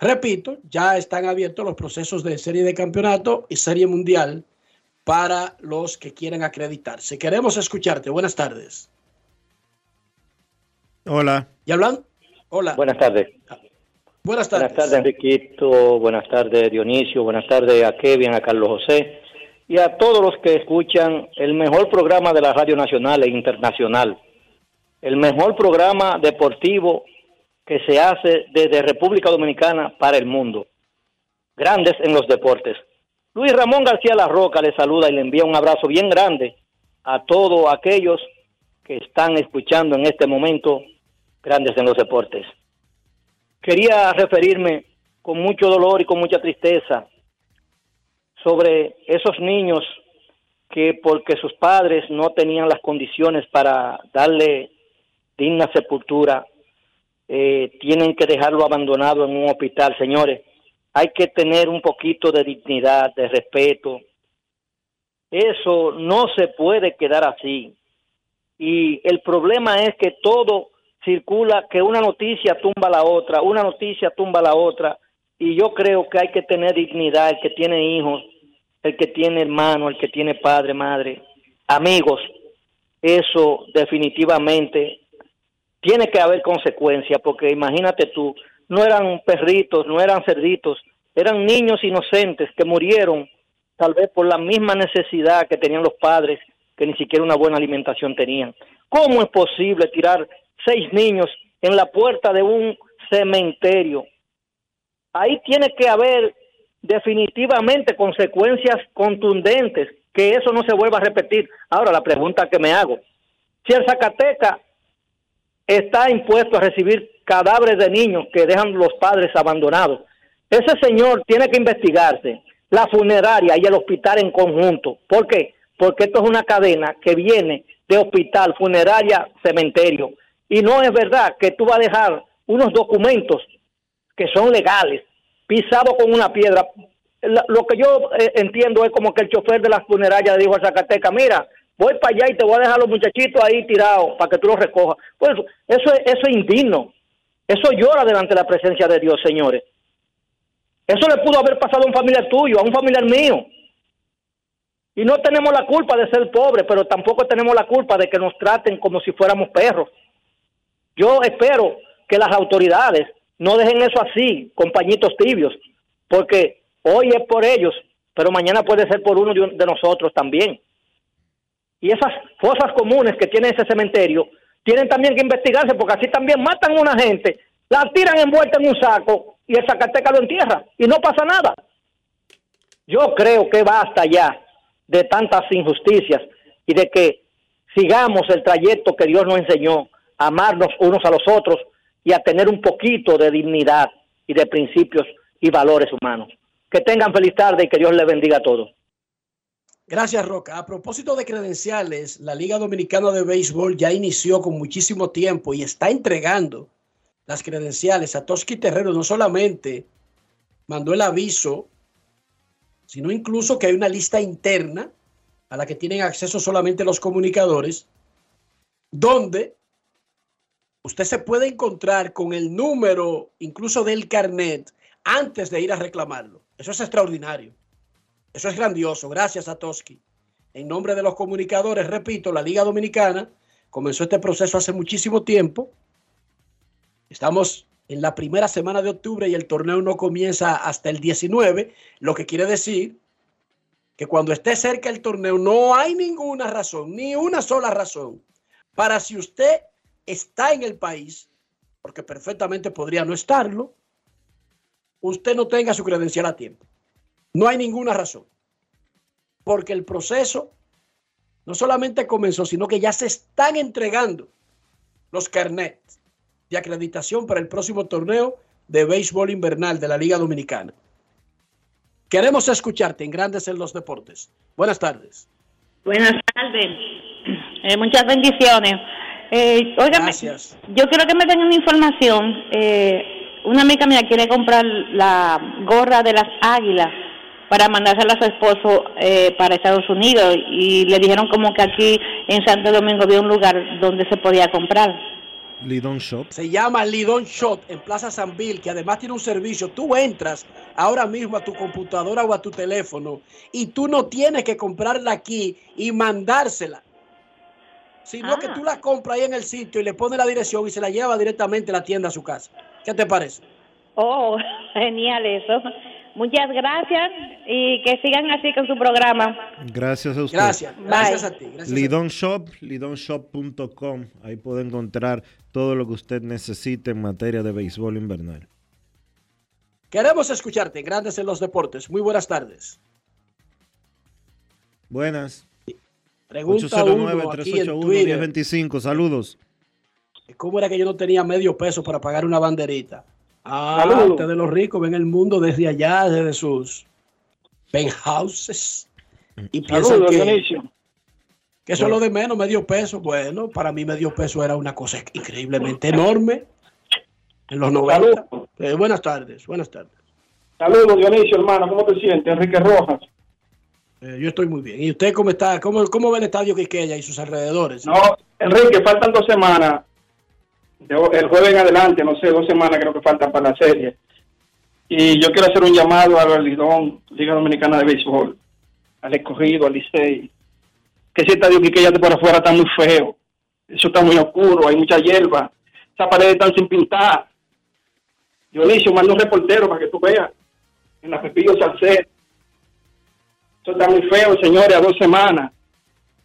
Repito, ya están abiertos los procesos de serie de campeonato y serie mundial para los que quieren acreditarse. Queremos escucharte. Buenas tardes. Hola. ¿Y hablan? Hola. Buenas tardes. Buenas tardes. Buenas tardes, Enriquito. Buenas tardes, Dionisio. Buenas tardes a Kevin, a Carlos José y a todos los que escuchan el mejor programa de la Radio Nacional e Internacional. El mejor programa deportivo que se hace desde República Dominicana para el mundo. Grandes en los deportes. Luis Ramón García La Roca le saluda y le envía un abrazo bien grande a todos aquellos que están escuchando en este momento Grandes en los deportes. Quería referirme con mucho dolor y con mucha tristeza sobre esos niños que porque sus padres no tenían las condiciones para darle digna sepultura, eh, tienen que dejarlo abandonado en un hospital. Señores, hay que tener un poquito de dignidad, de respeto. Eso no se puede quedar así. Y el problema es que todo circula, que una noticia tumba la otra, una noticia tumba la otra. Y yo creo que hay que tener dignidad, el que tiene hijos, el que tiene hermano, el que tiene padre, madre, amigos. Eso definitivamente tiene que haber consecuencias, porque imagínate tú, no eran perritos, no eran cerditos, eran niños inocentes que murieron tal vez por la misma necesidad que tenían los padres, que ni siquiera una buena alimentación tenían. ¿Cómo es posible tirar seis niños en la puerta de un cementerio? Ahí tiene que haber definitivamente consecuencias contundentes, que eso no se vuelva a repetir. Ahora, la pregunta que me hago, si el Zacateca está impuesto a recibir cadáveres de niños que dejan los padres abandonados. Ese señor tiene que investigarse, la funeraria y el hospital en conjunto. ¿Por qué? Porque esto es una cadena que viene de hospital, funeraria, cementerio. Y no es verdad que tú vas a dejar unos documentos que son legales, pisados con una piedra. Lo que yo eh, entiendo es como que el chofer de la funeraria dijo a Zacateca, mira, voy para allá y te voy a dejar los muchachitos ahí tirados para que tú los recojas. Pues eso, eso es indigno. Eso llora delante de la presencia de Dios, señores. Eso le pudo haber pasado a un familiar tuyo, a un familiar mío. Y no tenemos la culpa de ser pobres, pero tampoco tenemos la culpa de que nos traten como si fuéramos perros. Yo espero que las autoridades no dejen eso así, con pañitos tibios, porque hoy es por ellos, pero mañana puede ser por uno de nosotros también. Y esas fosas comunes que tiene ese cementerio tienen también que investigarse porque así también matan a una gente, la tiran envuelta en un saco y el Zacateca lo entierra y no pasa nada. Yo creo que basta ya de tantas injusticias y de que sigamos el trayecto que Dios nos enseñó, amarnos unos a los otros y a tener un poquito de dignidad y de principios y valores humanos. Que tengan feliz tarde y que Dios les bendiga a todos. Gracias, Roca. A propósito de credenciales, la Liga Dominicana de Béisbol ya inició con muchísimo tiempo y está entregando las credenciales a Toski Terrero. No solamente mandó el aviso, sino incluso que hay una lista interna a la que tienen acceso solamente los comunicadores, donde usted se puede encontrar con el número incluso del carnet antes de ir a reclamarlo. Eso es extraordinario. Eso es grandioso. Gracias a Toski. En nombre de los comunicadores, repito, la Liga Dominicana comenzó este proceso hace muchísimo tiempo. Estamos en la primera semana de octubre y el torneo no comienza hasta el 19, lo que quiere decir que cuando esté cerca el torneo no hay ninguna razón, ni una sola razón, para si usted está en el país, porque perfectamente podría no estarlo, usted no tenga su credencial a tiempo. No hay ninguna razón. Porque el proceso no solamente comenzó, sino que ya se están entregando los carnets de acreditación para el próximo torneo de béisbol invernal de la Liga Dominicana. Queremos escucharte en Grandes en los Deportes. Buenas tardes. Buenas tardes. Eh, muchas bendiciones. Eh, Gracias. Yo quiero que me den una información. Eh, una amiga mía quiere comprar la gorra de las águilas para mandársela a su esposo eh, para Estados Unidos y le dijeron como que aquí en Santo Domingo había un lugar donde se podía comprar. Lidon Shop. Se llama Lidon Shop en Plaza San Bill, que además tiene un servicio. Tú entras ahora mismo a tu computadora o a tu teléfono y tú no tienes que comprarla aquí y mandársela. Sino que Ah. tú la compras ahí en el sitio y le pones la dirección y se la lleva directamente a la tienda a su casa. ¿Qué te parece? Oh, *laughs* genial eso. Muchas gracias y que sigan así con su programa. Gracias a usted. Gracias, gracias a ti. Gracias a ti. Lidon Shop, lidonshop.com. Ahí puede encontrar todo lo que usted necesite en materia de béisbol invernal. Queremos escucharte, Grandes en los Deportes. Muy buenas tardes. Buenas. Pregunta uno aquí en Twitter. 809-381-1025. Saludos. ¿Cómo era que yo no tenía medio peso para pagar una banderita? Ah, Saludos. ustedes de los ricos ven el mundo desde allá, desde sus penthouses. Y piensan Saludos, que, Dionisio. que eso es lo de menos, medio peso. Bueno, para mí medio peso era una cosa increíblemente enorme en los 90. Eh, buenas tardes, buenas tardes. Saludos, Dionisio, hermano. ¿Cómo te sientes? Enrique Rojas. Eh, yo estoy muy bien. ¿Y usted cómo está? ¿Cómo, cómo ve el estadio Quiqueya y sus alrededores? No, Enrique, faltan dos semanas. El jueves en adelante, no sé, dos semanas creo que faltan para la serie. Y yo quiero hacer un llamado a Lidón, Liga Dominicana de Béisbol, al escogido, al Licey. Que ese estadio que ya de por afuera está muy feo. Eso está muy oscuro, hay mucha hierba. Esas paredes están sin pintar. Dionisio, manda un reportero para que tú veas. En la Pepillo Salcedo. Eso está muy feo, señores, a dos semanas.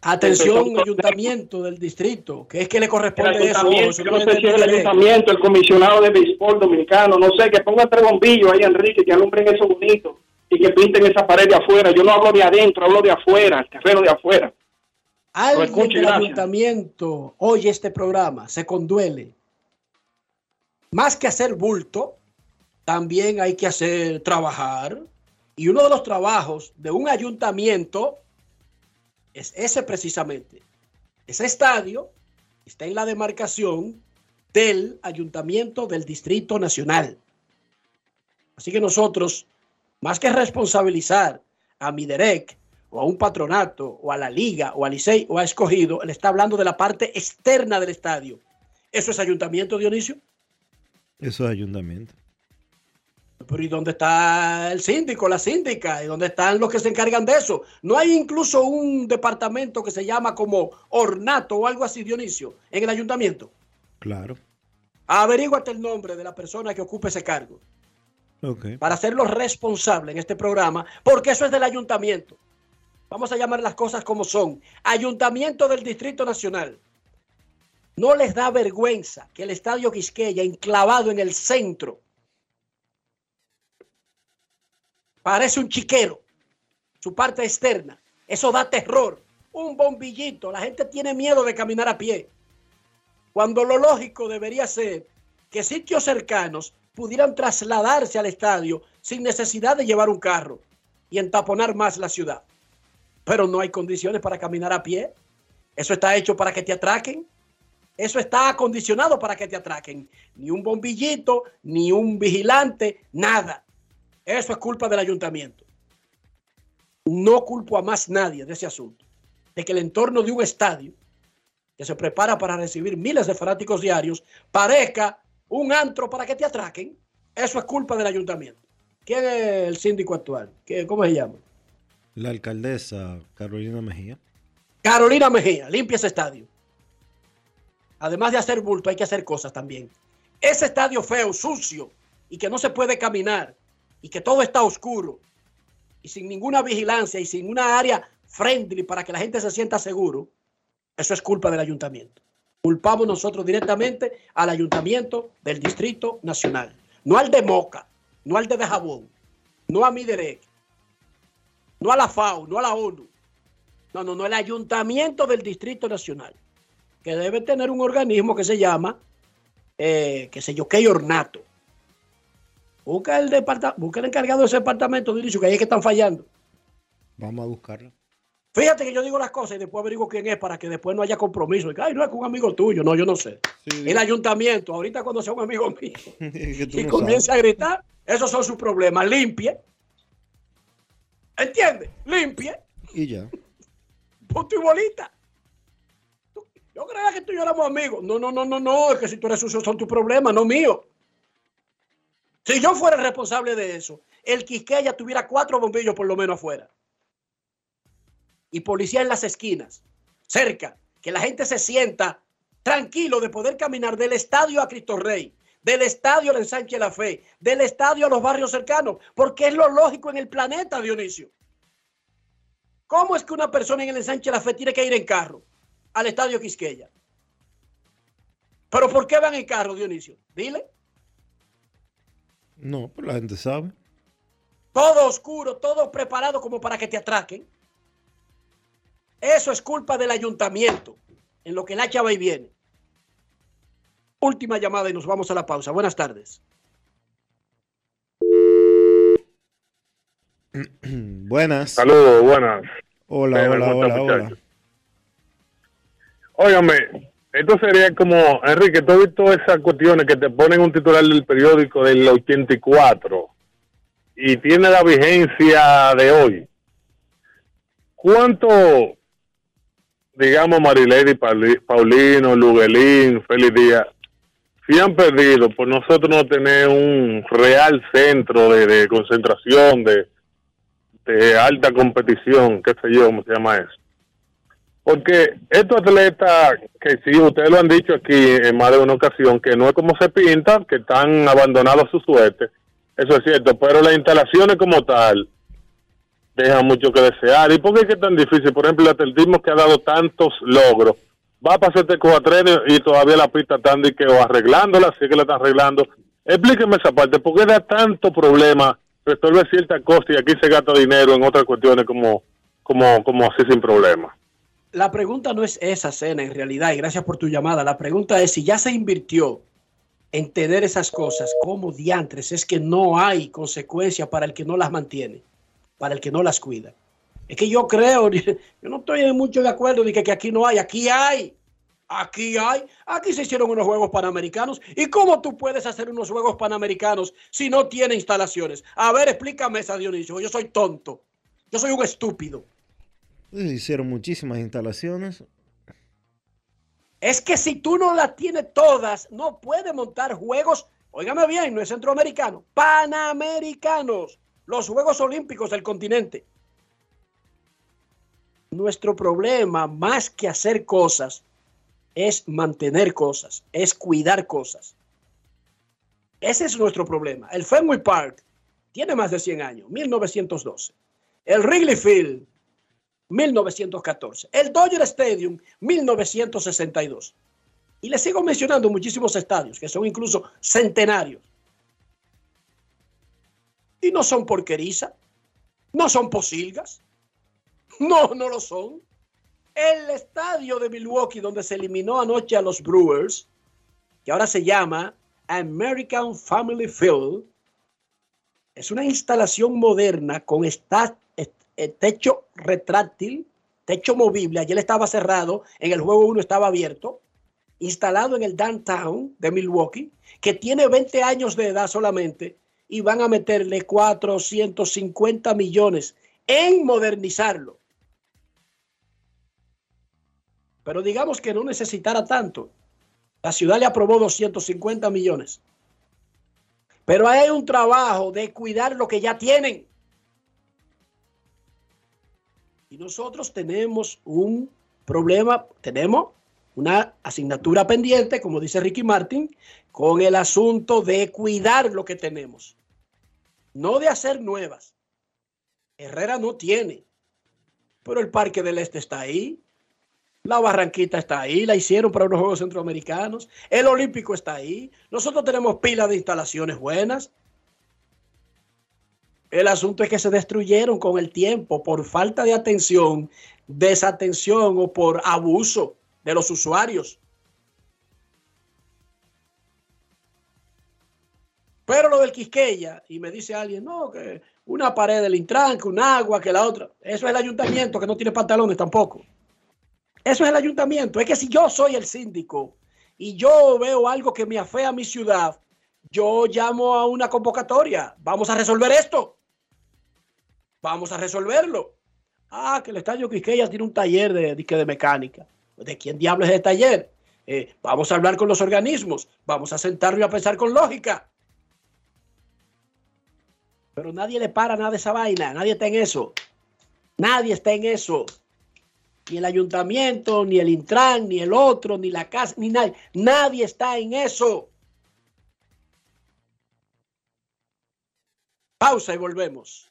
Atención, ayuntamiento del distrito, que es que le corresponde eso. eso yo no sé si es el ayuntamiento, el comisionado de béisbol dominicano, no sé, que pongan tres bombillos ahí, Enrique, que alumbren eso bonito y que pinten esa pared de afuera. Yo no hablo de adentro, hablo de afuera, el terreno de afuera. Alguien escucho del gracias. ayuntamiento oye este programa, se conduele. Más que hacer bulto, también hay que hacer trabajar. Y uno de los trabajos de un ayuntamiento es ese precisamente. Ese estadio está en la demarcación del ayuntamiento del Distrito Nacional. Así que nosotros, más que responsabilizar a Miderec o a un patronato o a la liga o a Licey o a Escogido, él está hablando de la parte externa del estadio. ¿Eso es ayuntamiento, Dionisio? Eso es ayuntamiento. Pero ¿y dónde está el síndico, la síndica? ¿Y dónde están los que se encargan de eso? ¿No hay incluso un departamento que se llama como ornato o algo así, Dionisio, en el ayuntamiento? Claro. Averíguate el nombre de la persona que ocupe ese cargo Ok. para hacerlo responsable en este programa, porque eso es del ayuntamiento. Vamos a llamar las cosas como son. Ayuntamiento del Distrito Nacional. No les da vergüenza que el Estadio Quisqueya, enclavado en el centro, parece un chiquero, su parte externa. Eso da terror. Un bombillito. La gente tiene miedo de caminar a pie. Cuando lo lógico debería ser que sitios cercanos pudieran trasladarse al estadio sin necesidad de llevar un carro y entaponar más la ciudad. Pero no hay condiciones para caminar a pie. Eso está hecho para que te atraquen. Eso está acondicionado para que te atraquen. Ni un bombillito, ni un vigilante, nada. Eso es culpa del ayuntamiento. No culpo a más nadie de ese asunto. De que el entorno de un estadio que se prepara para recibir miles de fanáticos diarios parezca un antro para que te atraquen. Eso es culpa del ayuntamiento. ¿Quién es el síndico actual? ¿Qué- ¿Cómo se llama? La alcaldesa Carolina Mejía. Carolina Mejía, limpia ese estadio. Además de hacer bulto, hay que hacer cosas también. Ese estadio feo, sucio, y que no se puede caminar, y que todo está oscuro, y sin ninguna vigilancia, y sin una área friendly para que la gente se sienta seguro, eso es culpa del ayuntamiento. Culpamos nosotros directamente al ayuntamiento del Distrito Nacional. No al de Moca, no al de Dajabón, no a Miderec, no a la FAO, no a la ONU. No, no, no, el ayuntamiento del Distrito Nacional, que debe tener un organismo que se llama, eh, qué sé yo, qué ornato. Busca el, busca el encargado de ese departamento, Dionisio, que ahí es que están fallando. Vamos a buscarla. Fíjate que yo digo las cosas y después averiguo quién es para que después no haya compromiso. Y que, Ay, no es un amigo tuyo. No, yo no sé. el ayuntamiento, ahorita cuando sea un amigo mío *laughs* y no comience a gritar, esos son sus problemas. Limpie. ¿Entiendes? Limpie, Y ya. punto y bolita. Yo creía que tú y yo éramos amigos. No, no, no, no, no. Es que si tú eres sucio son tus problemas, no mío. Si yo fuera responsable de eso, el Quisqueya tuviera cuatro bombillos por lo menos afuera. Y policía en las esquinas, cerca, que la gente se sienta tranquilo de poder caminar del estadio a Cristo Rey, del estadio al ensanche La Fe, del estadio a los barrios cercanos, porque es lo lógico en el planeta, Dionisio. ¿Cómo es que una persona en el ensanche La Fe tiene que ir en carro al estadio Quisqueya? ¿Pero por qué van en carro, Dionisio? Dile. No, pues la gente sabe. Todo oscuro, todo preparado como para que te atraquen. Eso es culpa del ayuntamiento, en lo que la chava y viene. Última llamada y nos vamos a la pausa. Buenas tardes. *clears throat* Buenas. Saludos, buenas. Hola, hola, ¿cómo hola, hola. Óigame, esto sería como, Enrique, tú has visto esas cuestiones que te ponen un titular del periódico del 84 y tiene la vigencia de hoy. ¿Cuánto, digamos, Marilady, Pauli- Paulino, Luguelín, Félix Díaz, si han perdido por nosotros no tener un real centro de, de concentración, de, de alta competición, qué sé yo, cómo se llama eso? Porque estos atletas, que sí, ustedes lo han dicho aquí en más de una ocasión, que no es como se pinta, que están abandonados a su suerte, eso es cierto, pero las instalaciones como tal dejan mucho que desear. ¿Y por qué es tan difícil? Por ejemplo, el atletismo que ha dado tantos logros, va a pasar este y todavía la pista están de que o arreglándola, es que la están arreglando. Explíqueme esa parte, ¿por qué da tanto problema resolver ciertas cosas y aquí se gasta dinero en otras cuestiones como, como, como así sin problema? La pregunta no es esa, Cena, en realidad, y gracias por tu llamada. La pregunta es si ya se invirtió en tener esas cosas, ¿cómo diantres? Es que no hay consecuencia para el que no las mantiene, para el que no las cuida. Es que yo creo, *laughs* yo no estoy mucho de acuerdo de que, que aquí no hay, aquí hay. Aquí hay, aquí se hicieron unos Juegos Panamericanos. ¿Y cómo tú puedes hacer unos Juegos Panamericanos si no tiene instalaciones? A ver, explícame esa, Dionisio. Yo soy tonto. Yo soy un estúpido. Hicieron muchísimas instalaciones. Es que si tú no las tienes todas, no puedes montar juegos, óigame bien, no es centroamericano, panamericanos, los Juegos Olímpicos del continente. Nuestro problema, más que hacer cosas, es mantener cosas, es cuidar cosas. Ese es nuestro problema. El Fenway Park tiene más de 100 años, 1912. El Wrigley Field, 1914. El Dodger Stadium, 1962. Y le sigo mencionando muchísimos estadios que son incluso centenarios. Y no son porqueriza, no son posilgas, no, no lo son. El estadio de Milwaukee, donde se eliminó anoche a los Brewers, que ahora se llama American Family Field, es una instalación moderna con esta, est- eh, techo retráctil, techo movible. Ayer estaba cerrado, en el juego 1 estaba abierto, instalado en el downtown de Milwaukee, que tiene 20 años de edad solamente y van a meterle 450 millones en modernizarlo. Pero digamos que no necesitara tanto. La ciudad le aprobó 250 millones. Pero hay un trabajo de cuidar lo que ya tienen. Y nosotros tenemos un problema, tenemos una asignatura pendiente, como dice Ricky Martin, con el asunto de cuidar lo que tenemos. No de hacer nuevas. Herrera no tiene. Pero el Parque del Este está ahí. La Barranquita está ahí, la hicieron para unos Juegos Centroamericanos. El Olímpico está ahí. Nosotros tenemos pilas de instalaciones buenas. El asunto es que se destruyeron con el tiempo por falta de atención, desatención o por abuso de los usuarios. Pero lo del Quisqueya, y me dice alguien, no, que una pared del Intran, que un agua, que la otra. Eso es el ayuntamiento que no tiene pantalones tampoco. Eso es el ayuntamiento. Es que si yo soy el síndico y yo veo algo que me afea a mi ciudad, yo llamo a una convocatoria. Vamos a resolver esto. Vamos a resolverlo. Ah, que el estadio Quisqueya tiene un taller de, de, mecánica. ¿De quién diablos es el taller? Eh, vamos a hablar con los organismos. Vamos a sentarnos y a pensar con lógica. Pero nadie le para nada de esa vaina. Nadie está en eso. Nadie está en eso. Ni el ayuntamiento, ni el Intran, ni el otro, ni la casa, ni nadie. Nadie está en eso. Pausa y volvemos.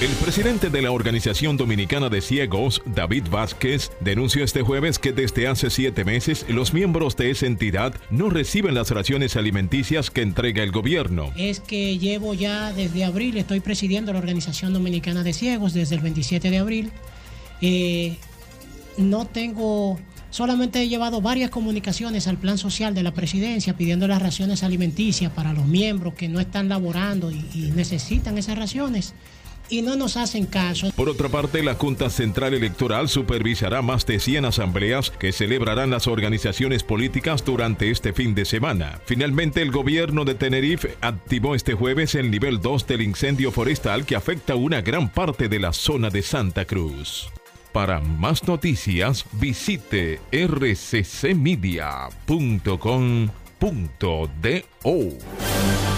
El presidente de la Organización Dominicana de Ciegos, David Vázquez, denunció este jueves que desde hace siete meses los miembros de esa entidad no reciben las raciones alimenticias que entrega el gobierno. Es que llevo ya desde abril, estoy presidiendo la Organización Dominicana de Ciegos desde el 27 de abril. Eh, no tengo, solamente he llevado varias comunicaciones al plan social de la presidencia pidiendo las raciones alimenticias para los miembros que no están laborando y, y necesitan esas raciones y no nos hacen caso. Por otra parte, la Junta Central Electoral supervisará más de 100 asambleas que celebrarán las organizaciones políticas durante este fin de semana. Finalmente, el gobierno de Tenerife activó este jueves el nivel 2 del incendio forestal que afecta una gran parte de la zona de Santa Cruz. Para más noticias, visite rccmedia.com.do.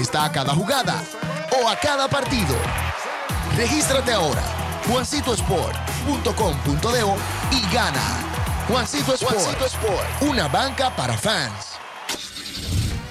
apuesta a cada jugada o a cada partido. Regístrate ahora, juancitosport.com.de y gana. Juancito Sport, Juancito Sport, una banca para fans.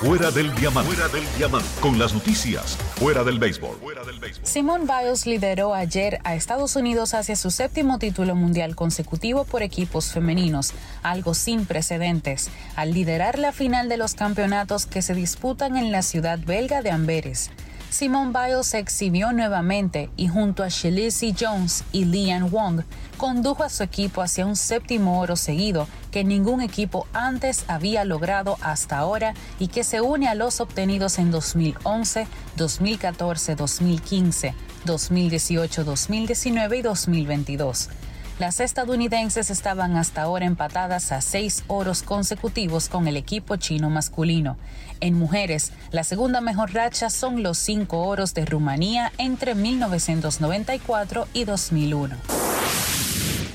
Fuera del diamante. Fuera del diamante. Con las noticias. Fuera del béisbol. Simone Biles lideró ayer a Estados Unidos hacia su séptimo título mundial consecutivo por equipos femeninos, algo sin precedentes, al liderar la final de los campeonatos que se disputan en la ciudad belga de Amberes. Simone Biles se exhibió nuevamente y junto a Shelisi Jones y Lian Wong condujo a su equipo hacia un séptimo oro seguido que ningún equipo antes había logrado hasta ahora y que se une a los obtenidos en 2011, 2014, 2015, 2018, 2019 y 2022. Las estadounidenses estaban hasta ahora empatadas a seis oros consecutivos con el equipo chino masculino. En mujeres, la segunda mejor racha son los cinco oros de Rumanía entre 1994 y 2001.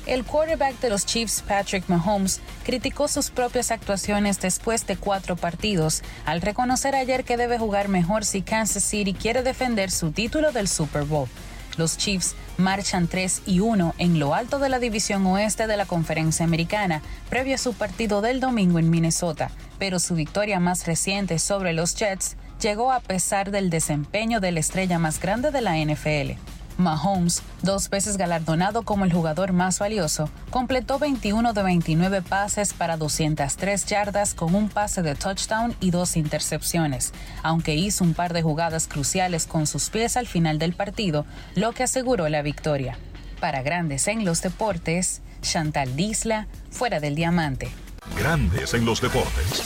El quarterback de los Chiefs, Patrick Mahomes, criticó sus propias actuaciones después de cuatro partidos, al reconocer ayer que debe jugar mejor si Kansas City quiere defender su título del Super Bowl. Los Chiefs marchan 3 y 1 en lo alto de la división oeste de la conferencia americana, previo a su partido del domingo en Minnesota, pero su victoria más reciente sobre los Jets llegó a pesar del desempeño de la estrella más grande de la NFL. Mahomes, dos veces galardonado como el jugador más valioso, completó 21 de 29 pases para 203 yardas con un pase de touchdown y dos intercepciones, aunque hizo un par de jugadas cruciales con sus pies al final del partido, lo que aseguró la victoria. Para Grandes en los Deportes, Chantal Disla, fuera del diamante. Grandes en los deportes.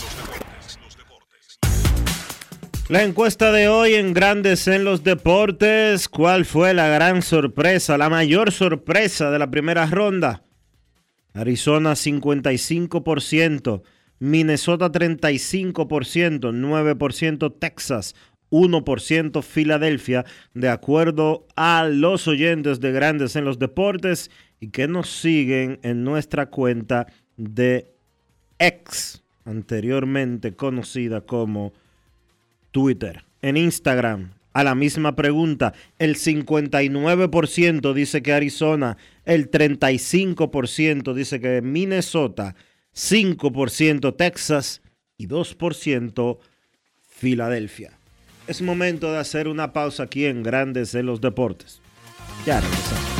La encuesta de hoy en Grandes en los Deportes, ¿cuál fue la gran sorpresa, la mayor sorpresa de la primera ronda? Arizona 55%, Minnesota 35%, 9% Texas, 1% Filadelfia, de acuerdo a los oyentes de Grandes en los Deportes y que nos siguen en nuestra cuenta de ex, anteriormente conocida como Twitter, en Instagram, a la misma pregunta, el 59% dice que Arizona, el 35% dice que Minnesota, 5% Texas y 2% Filadelfia. Es momento de hacer una pausa aquí en Grandes en los Deportes. Ya regresamos.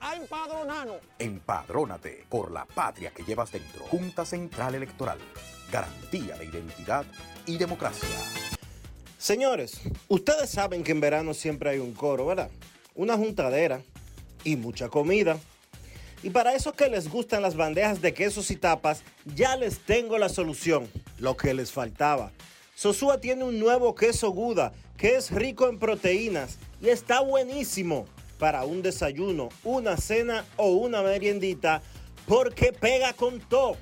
a empadronarnos. Empadrónate por la patria que llevas dentro. Junta Central Electoral. Garantía de identidad y democracia. Señores, ustedes saben que en verano siempre hay un coro, ¿verdad? Una juntadera y mucha comida. Y para esos que les gustan las bandejas de quesos y tapas, ya les tengo la solución, lo que les faltaba. Sosúa tiene un nuevo queso Guda que es rico en proteínas y está buenísimo para un desayuno, una cena o una meriendita porque pega con todo.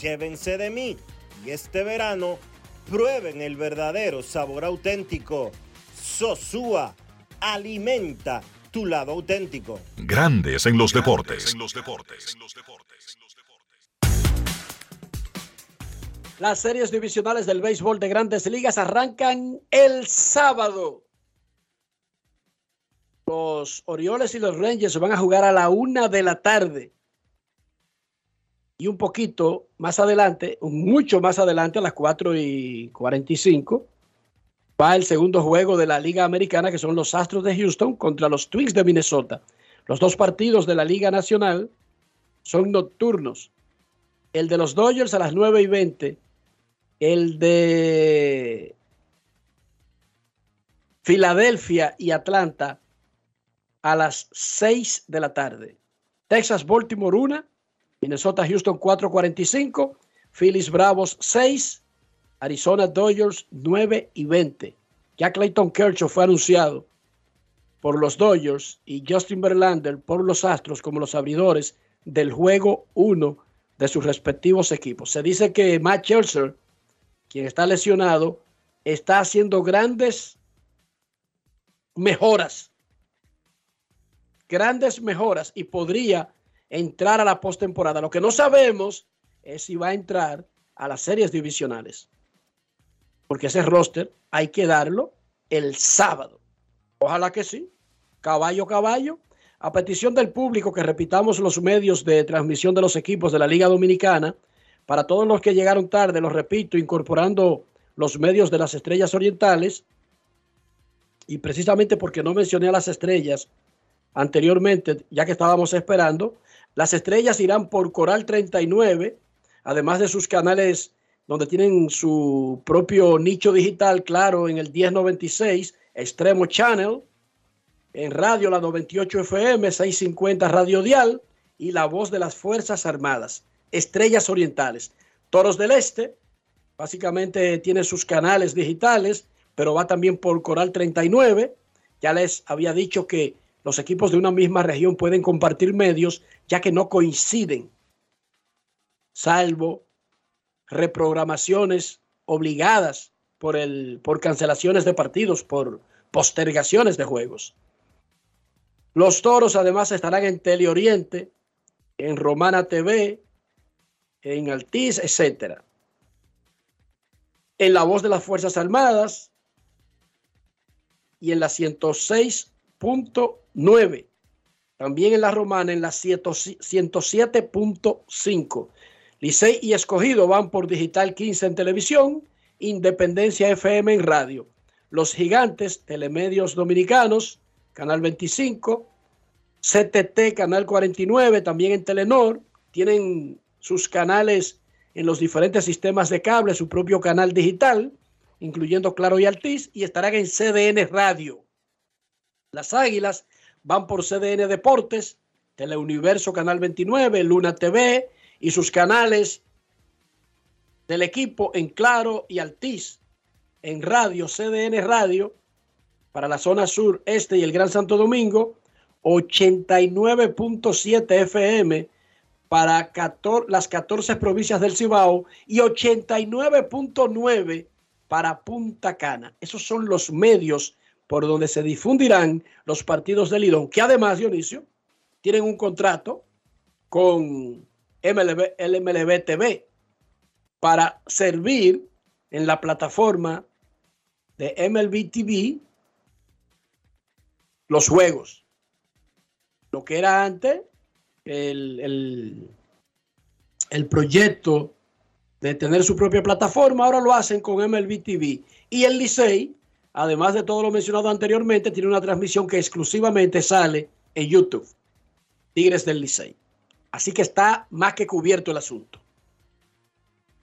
Llévense de mí y este verano prueben el verdadero sabor auténtico. Sosúa alimenta tu lado auténtico. Grandes en los deportes. Las series divisionales del béisbol de grandes ligas arrancan el sábado. Los Orioles y los Rangers van a jugar a la una de la tarde. Y un poquito más adelante, mucho más adelante, a las 4 y 45, va el segundo juego de la Liga Americana, que son los Astros de Houston contra los Twins de Minnesota. Los dos partidos de la Liga Nacional son nocturnos. El de los Dodgers a las 9 y 20. El de Filadelfia y Atlanta a las 6 de la tarde. Texas, Baltimore 1, Minnesota, Houston 4.45, Phillies, Bravos 6, Arizona, Dodgers 9 y 20. Ya Clayton Kershaw fue anunciado por los Dodgers y Justin Verlander por los Astros como los abridores del juego 1 de sus respectivos equipos. Se dice que Matt Scherzer, quien está lesionado, está haciendo grandes mejoras. Grandes mejoras y podría entrar a la postemporada. Lo que no sabemos es si va a entrar a las series divisionales. Porque ese roster hay que darlo el sábado. Ojalá que sí. Caballo, caballo. A petición del público que repitamos los medios de transmisión de los equipos de la Liga Dominicana. Para todos los que llegaron tarde, lo repito, incorporando los medios de las estrellas orientales. Y precisamente porque no mencioné a las estrellas anteriormente, ya que estábamos esperando, las estrellas irán por Coral 39, además de sus canales donde tienen su propio nicho digital, claro, en el 1096, Extremo Channel, en radio la 98 FM, 650 Radio Dial y la voz de las Fuerzas Armadas, Estrellas Orientales. Toros del Este, básicamente tiene sus canales digitales, pero va también por Coral 39. Ya les había dicho que los equipos de una misma región pueden compartir medios ya que no coinciden, salvo reprogramaciones obligadas por, el, por cancelaciones de partidos, por postergaciones de juegos. Los toros además estarán en Teleoriente, en Romana TV, en Altiz, etc. En la voz de las Fuerzas Armadas y en la 106.9. También en la Romana en la 107.5. Licey y Escogido van por Digital 15 en televisión, Independencia FM en radio. Los Gigantes, Telemedios Dominicanos, Canal 25, CTT, Canal 49, también en Telenor, tienen sus canales en los diferentes sistemas de cable, su propio canal digital, incluyendo Claro y Altiz, y estarán en CDN Radio. Las Águilas van por CDN Deportes, Teleuniverso Canal 29, Luna TV y sus canales del equipo en Claro y Altiz, en radio, CDN Radio, para la zona sur, este y el Gran Santo Domingo, 89.7 FM para las 14 provincias del Cibao y 89.9 para Punta Cana. Esos son los medios por donde se difundirán los partidos del Lidón, que además, Dionisio, tienen un contrato con MLB, MLB TV para servir en la plataforma de MLB TV los juegos. Lo que era antes el, el, el, proyecto de tener su propia plataforma, ahora lo hacen con MLB TV. Y el Licey, además de todo lo mencionado anteriormente, tiene una transmisión que exclusivamente sale en YouTube. Tigres del Licey. Así que está más que cubierto el asunto.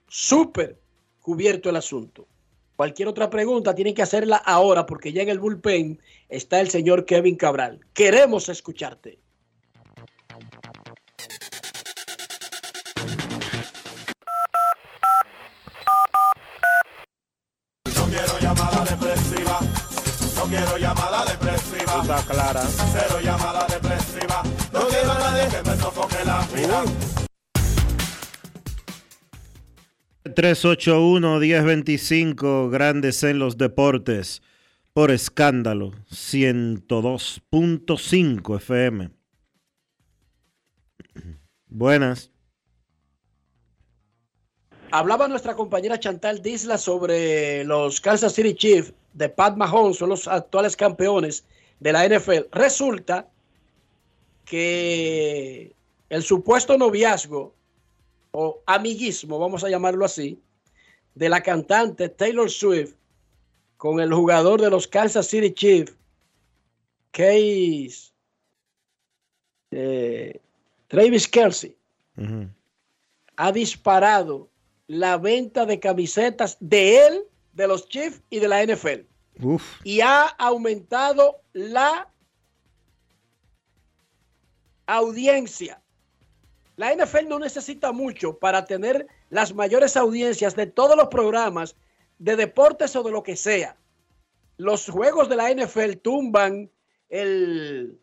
Súper cubierto el asunto. Cualquier otra pregunta tienen que hacerla ahora porque ya en el bullpen está el señor Kevin Cabral. Queremos escucharte. Depresiva. Está clara. Cero llamada depresiva. No quiero a nadie que me sofoque la vida. 381-1025, grandes en los deportes, por escándalo, 102.5 FM. Buenas. Hablaba nuestra compañera Chantal Disla sobre los Kansas City Chiefs de Pat Mahomes, son los actuales campeones de la NFL. Resulta que el supuesto noviazgo o amiguismo, vamos a llamarlo así, de la cantante Taylor Swift con el jugador de los Kansas City Chiefs, Case eh, Travis Kelsey, ha disparado la venta de camisetas de él, de los Chiefs y de la NFL. Y ha aumentado la audiencia. La NFL no necesita mucho para tener las mayores audiencias de todos los programas de deportes o de lo que sea. Los juegos de la NFL tumban el,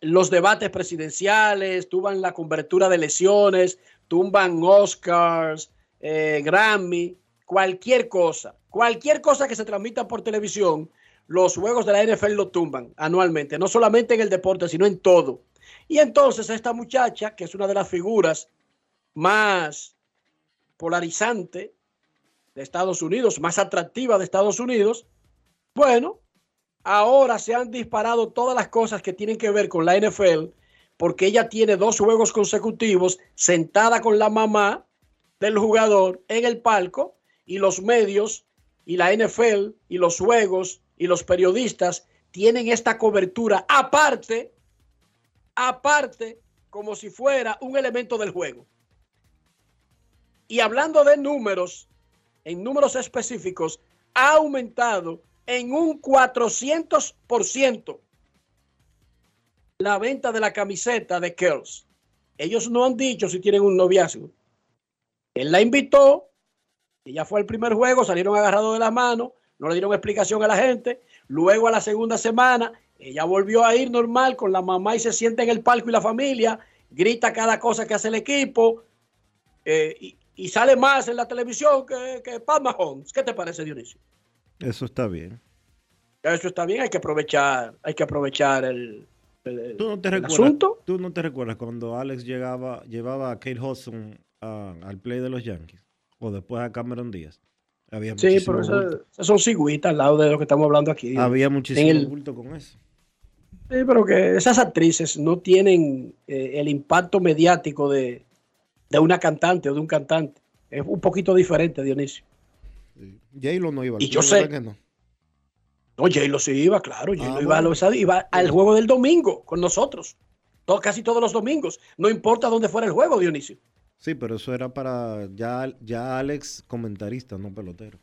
los debates presidenciales, tumban la cobertura de lesiones, tumban Oscars, eh, Grammy, cualquier cosa. Cualquier cosa que se transmita por televisión, los juegos de la NFL lo tumban anualmente, no solamente en el deporte, sino en todo. Y entonces esta muchacha, que es una de las figuras más polarizante de Estados Unidos, más atractiva de Estados Unidos, bueno, ahora se han disparado todas las cosas que tienen que ver con la NFL, porque ella tiene dos juegos consecutivos sentada con la mamá del jugador en el palco y los medios y la NFL y los juegos y los periodistas tienen esta cobertura aparte, aparte, como si fuera un elemento del juego. Y hablando de números, en números específicos, ha aumentado en un 400% la venta de la camiseta de Curls. Ellos no han dicho si tienen un noviazgo. Él la invitó, ella fue al primer juego, salieron agarrados de las manos, no le dieron explicación a la gente. Luego a la segunda semana, ella volvió a ir normal con la mamá y se sienta en el palco y la familia, grita cada cosa que hace el equipo eh, y, y sale más en la televisión que, que Pat Mahomes. ¿Qué te parece, Dionisio? Eso está bien. Eso está bien, hay que aprovechar, hay que aprovechar el, el- ¿Tú no te el recuerdas, asunto. ¿Tú no te recuerdas cuando Alex llegaba, llevaba a Kate Hudson a- al play de los Yankees? O después a Cameron Díaz. Había Sí, pero esas son cigüitas al lado de lo que estamos hablando aquí. Había muchísimo En el- bulto con eso. Sí, pero que esas actrices no tienen eh, el impacto mediático de, de una cantante o de un cantante. Es un poquito diferente, Dionisio. J-Lo no iba Y yo sé- ¿verdad que no? No, J-Lo sí iba, claro. J-Lo Ah, iba, a los- iba al juego del domingo con nosotros. Todo- casi todos los domingos. No importa dónde fuera el juego, Dionisio. Sí, pero eso era para ya, ya Alex comentarista, no pelotero.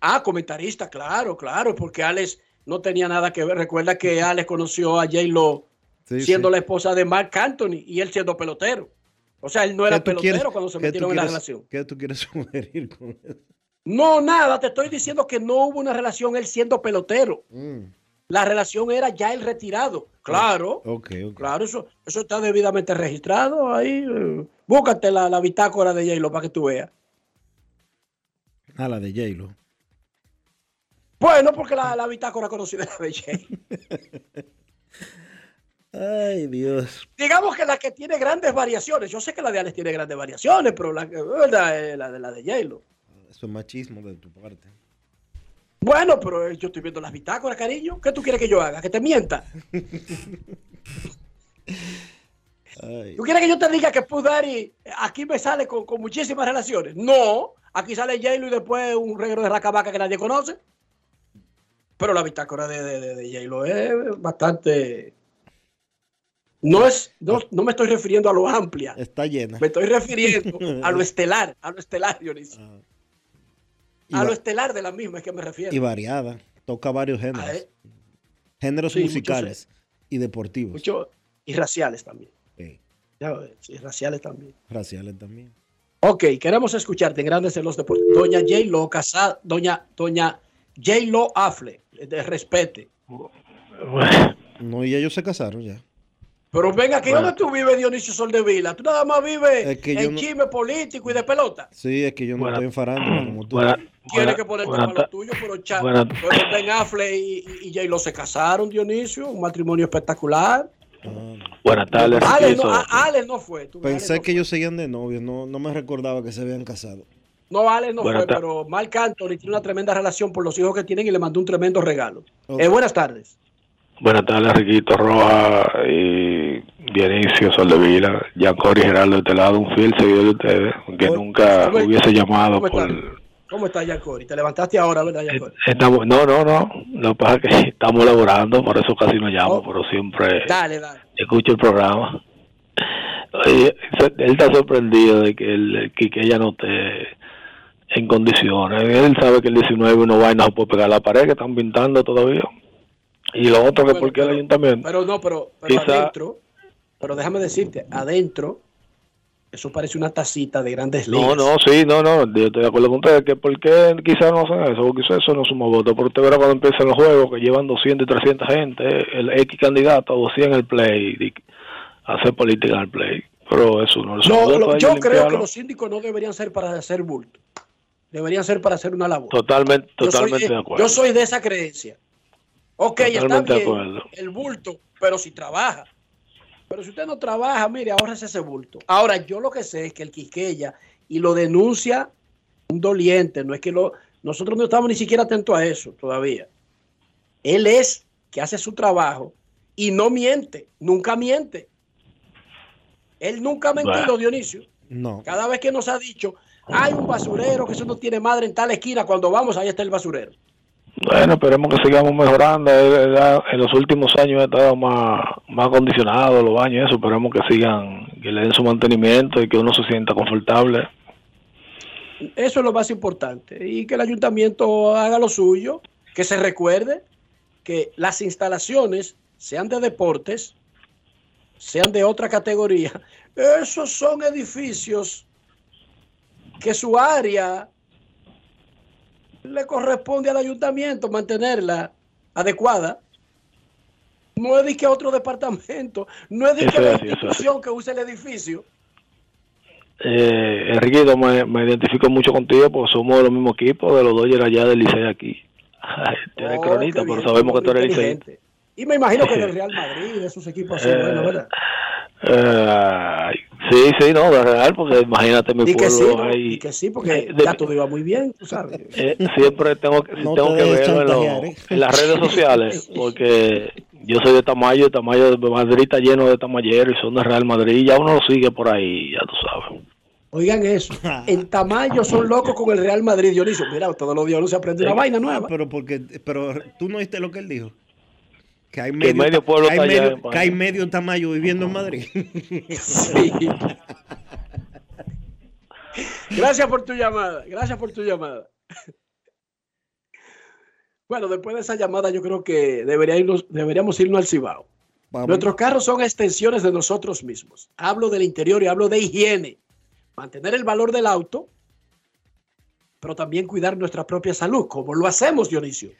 Ah, comentarista, claro, claro, porque Alex no tenía nada que ver. Recuerda que *laughs* Alex conoció a J-Lo Sí, siendo sí. la esposa de Mark Anthony y él siendo pelotero. O sea, él no era ¿Qué tú pelotero quieres- cuando se metieron en la relación. ¿Qué tú quieres sugerir con eso? No, nada, te estoy diciendo que no hubo una relación él siendo pelotero. Mm, La relación era ya el retirado. Claro, ok, ok. claro, eso, eso está debidamente registrado ahí. eh. Búscate la, la bitácora de J-Lo para que tú veas. Ah, la de J-Lo. Bueno, porque la, la bitácora conocida es la de J. *laughs* Ay, Dios. Digamos que la que tiene grandes variaciones. Yo sé que la de Alex tiene grandes variaciones, pero la, que- ¿verdad? Eh, la de la. Eso es machismo de tu parte. Bueno, pero eh, yo estoy viendo las bitácoras, cariño. ¿Qué tú quieres que yo haga? ¿Que te mienta? Ay, ¿Tú quieres que yo te diga que Pudari aquí me sale con, con muchísimas relaciones? No, aquí sale J-Lo y después un reguero de racabaca que nadie conoce. Pero la bitácora de, de, de- de J-Lo es bastante... No, es, no, no me estoy refiriendo a lo amplia, está llena. me estoy refiriendo *laughs* a lo estelar, a lo estelar, Dionisio. Y A lo estelar de la misma es que me refiero. Y variada. Toca varios géneros. Ah, eh. Géneros Sí, muchos, musicales y deportivos. Mucho, y raciales también. Sí. Ya sí, raciales también. Raciales también. Ok, queremos escucharte en Grandes en los Deportes. Doña J. Lo casada, doña, doña J. Lo Afle, de respete. No, y ellos se casaron ya. Pero venga, aquí Bueno. ¿dónde tú vives, Dionisio Soldevila? Tú nada más vives Es que yo en no- chisme político y de pelota. Sí, es que yo no estoy en farándula como tú. buena- Tienes que ponerte para lo tuyo, pero, cha- buena- pero Ben Affle y, y, y J. Lo se casaron, Dionisio. Un matrimonio espectacular. Buenas tardes, Ale Riquito. no, Ale no fue. tú ves, Ale Pensé no que ellos seguían de novios, no, no me recordaba que se habían casado. No, Alex no Buenas fue, pero Marc Anthony tiene una tremenda relación por los hijos que tienen y le mandó un tremendo regalo. Ok. Eh, buenas tardes. Buenas tardes, Riquito Roja y Dionisio Soldevila, Giancory Geraldo de este lado, un fiel seguidor de ustedes, aunque nunca ¿Cómo- hubiese llamado ¿Cómo por... está? ¿Cómo está Yacori? Te levantaste ahora, ¿verdad, Yacori? Estamos, no, no, no, lo que pasa es que *laughs* estamos laborando, por eso casi no llamo, pero siempre Dale, dale. escucho el programa. Oye, él está sorprendido de que, él, que, que ella no esté en condiciones. Él sabe que el 19 uno va y no se puede pegar la pared, que están pintando todavía. Y lo otro que porque el ayuntamiento... Pero no, pero, pero Quizá- adentro, pero déjame decirte, adentro, eso parece una tacita de grandes No, ligas. no, sí, no, no, yo estoy de acuerdo con ustedes, que por qué quizás no hacen eso, porque quizás eso no suma votos, pero usted verá cuando empiezan los juegos que llevan 200 y 300 gente, el X candidato o 100 el play, hacer política en el play, pero eso no es No, lo- yo creo que los síndicos no deberían ser para hacer bulto. deberían ser para hacer una labor. Totalmente, Yo soy totalmente de acuerdo. Yo soy de esa creencia. Ok, está Totalmente bien el bulto, pero si trabaja. Pero si usted no trabaja, mire, ahórrese ese bulto. Ahora, yo lo que sé es que el Quisqueya, y lo denuncia un doliente, no es que lo. Nosotros no estamos ni siquiera atentos a eso todavía. Él es que hace su trabajo y no miente, nunca miente. Él nunca ha mentido, Bueno. Dionisio. No. Cada vez que nos ha dicho, hay un basurero que eso no tiene madre en tal esquina, cuando vamos, ahí está el basurero. Bueno, esperemos que sigamos mejorando. En los últimos años ha estado más, más acondicionado los baños, eso. Esperemos que sigan, que le den su mantenimiento y que uno se sienta confortable. Eso es lo más importante. Y que el ayuntamiento haga lo suyo, que se recuerde que las instalaciones, sean de deportes, sean de otra categoría, esos son edificios que su área le corresponde al ayuntamiento mantenerla adecuada. No es de que otro departamento, no es de que la es institución que use el edificio. Eh, Enriquito, me, me identifico mucho contigo porque somos de los mismos equipos de los Dodgers allá del Licey aquí. Tú eres Oh, cronista, pero sabemos que tú eres. Licey. Y me imagino que del *laughs* Real Madrid, de esos equipos así, Eh, bueno, ¿verdad? Eh, sí, sí, no, de real, porque imagínate mi Y que sí, pueblo ¿no? ahí. Y que sí, porque de- ya todo iba muy bien, tú sabes. *laughs* Eh, siempre tengo que, No tengo te que verlo en, lo- chantajear, ¿eh? en las redes sociales, *laughs* porque yo soy de Tamayo, y Tamayo de Madrid está lleno de tamayeros y son de Real Madrid, ya uno lo sigue por ahí, ya tú sabes. Oigan eso, *laughs* en Tamayo son locos con el Real Madrid, Dionisio. Mira, todos los días uno se aprende una Eh, vaina nueva. pero porque, pero tú no oíste lo que él dijo. Que hay Que medio, medio pueblo que hay allá medio, que hay medio Tamayo viviendo en Madrid. Sí. *laughs* Gracias por tu llamada, gracias por tu llamada. Bueno, después de esa llamada yo creo que debería irnos- deberíamos irnos al Cibao. Nuestros carros son extensiones de nosotros mismos. Hablo del interior y hablo de higiene. Mantener el valor del auto, pero también cuidar nuestra propia salud. como lo hacemos, Dionisio?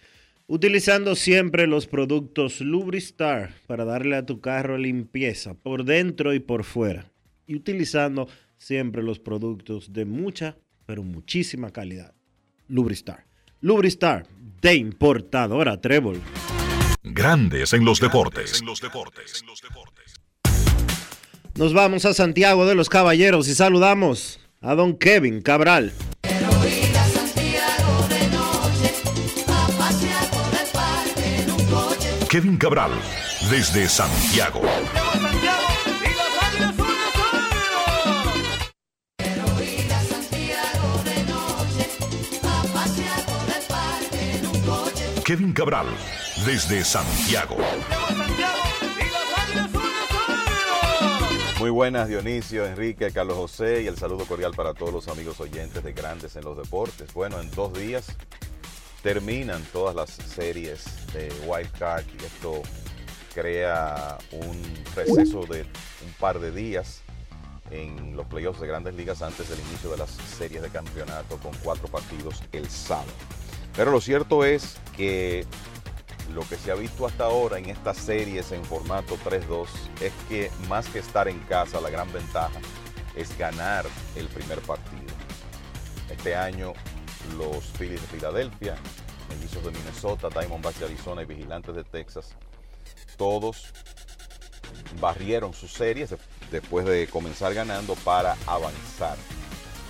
Utilizando siempre los productos Lubristar para darle a tu carro limpieza por dentro y por fuera. Y utilizando siempre los productos de mucha, pero muchísima calidad. Lubristar. Lubristar de importadora Trébol. Grandes en los deportes. Nos vamos a Santiago de los Caballeros y saludamos a don Kevin Cabral. Kevin Cabral, desde Santiago. Kevin Cabral, desde Santiago. Muy buenas, Dionisio, Enrique, Carlos José y el saludo cordial para todos los amigos oyentes de Grandes en los Deportes. Bueno, en dos días terminan todas las series de Wild Card y esto crea un receso de un par de días en los playoffs de Grandes Ligas antes del inicio de las series de campeonato con cuatro partidos el sábado. Pero lo cierto es que lo que se ha visto hasta ahora en estas series en formato 3-2 es que más que estar en casa, la gran ventaja es ganar el primer partido. Este año los Phillies de Filadelfia, Mellizos de Minnesota, Diamondbacks de Arizona y Vigilantes de Texas, todos barrieron sus series de- después de comenzar ganando para avanzar.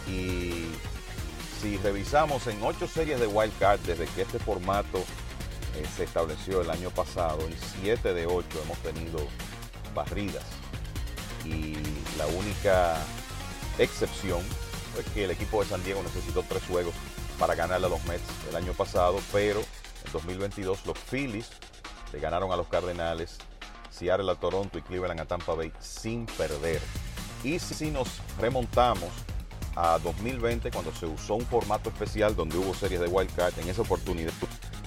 Y si revisamos en ocho series de Wild Card desde que este formato eh, se estableció el año pasado, en siete de ocho hemos tenido barridas. Y la única excepción fue que el equipo de San Diego necesitó tres juegos para ganarle a los Mets el año pasado, pero en 2022 los Phillies le ganaron a los Cardenales, Seattle a Toronto y Cleveland a Tampa Bay sin perder. Y si nos remontamos a 2020, cuando se usó un formato especial donde hubo series de Wild Card, en esa oportunidad,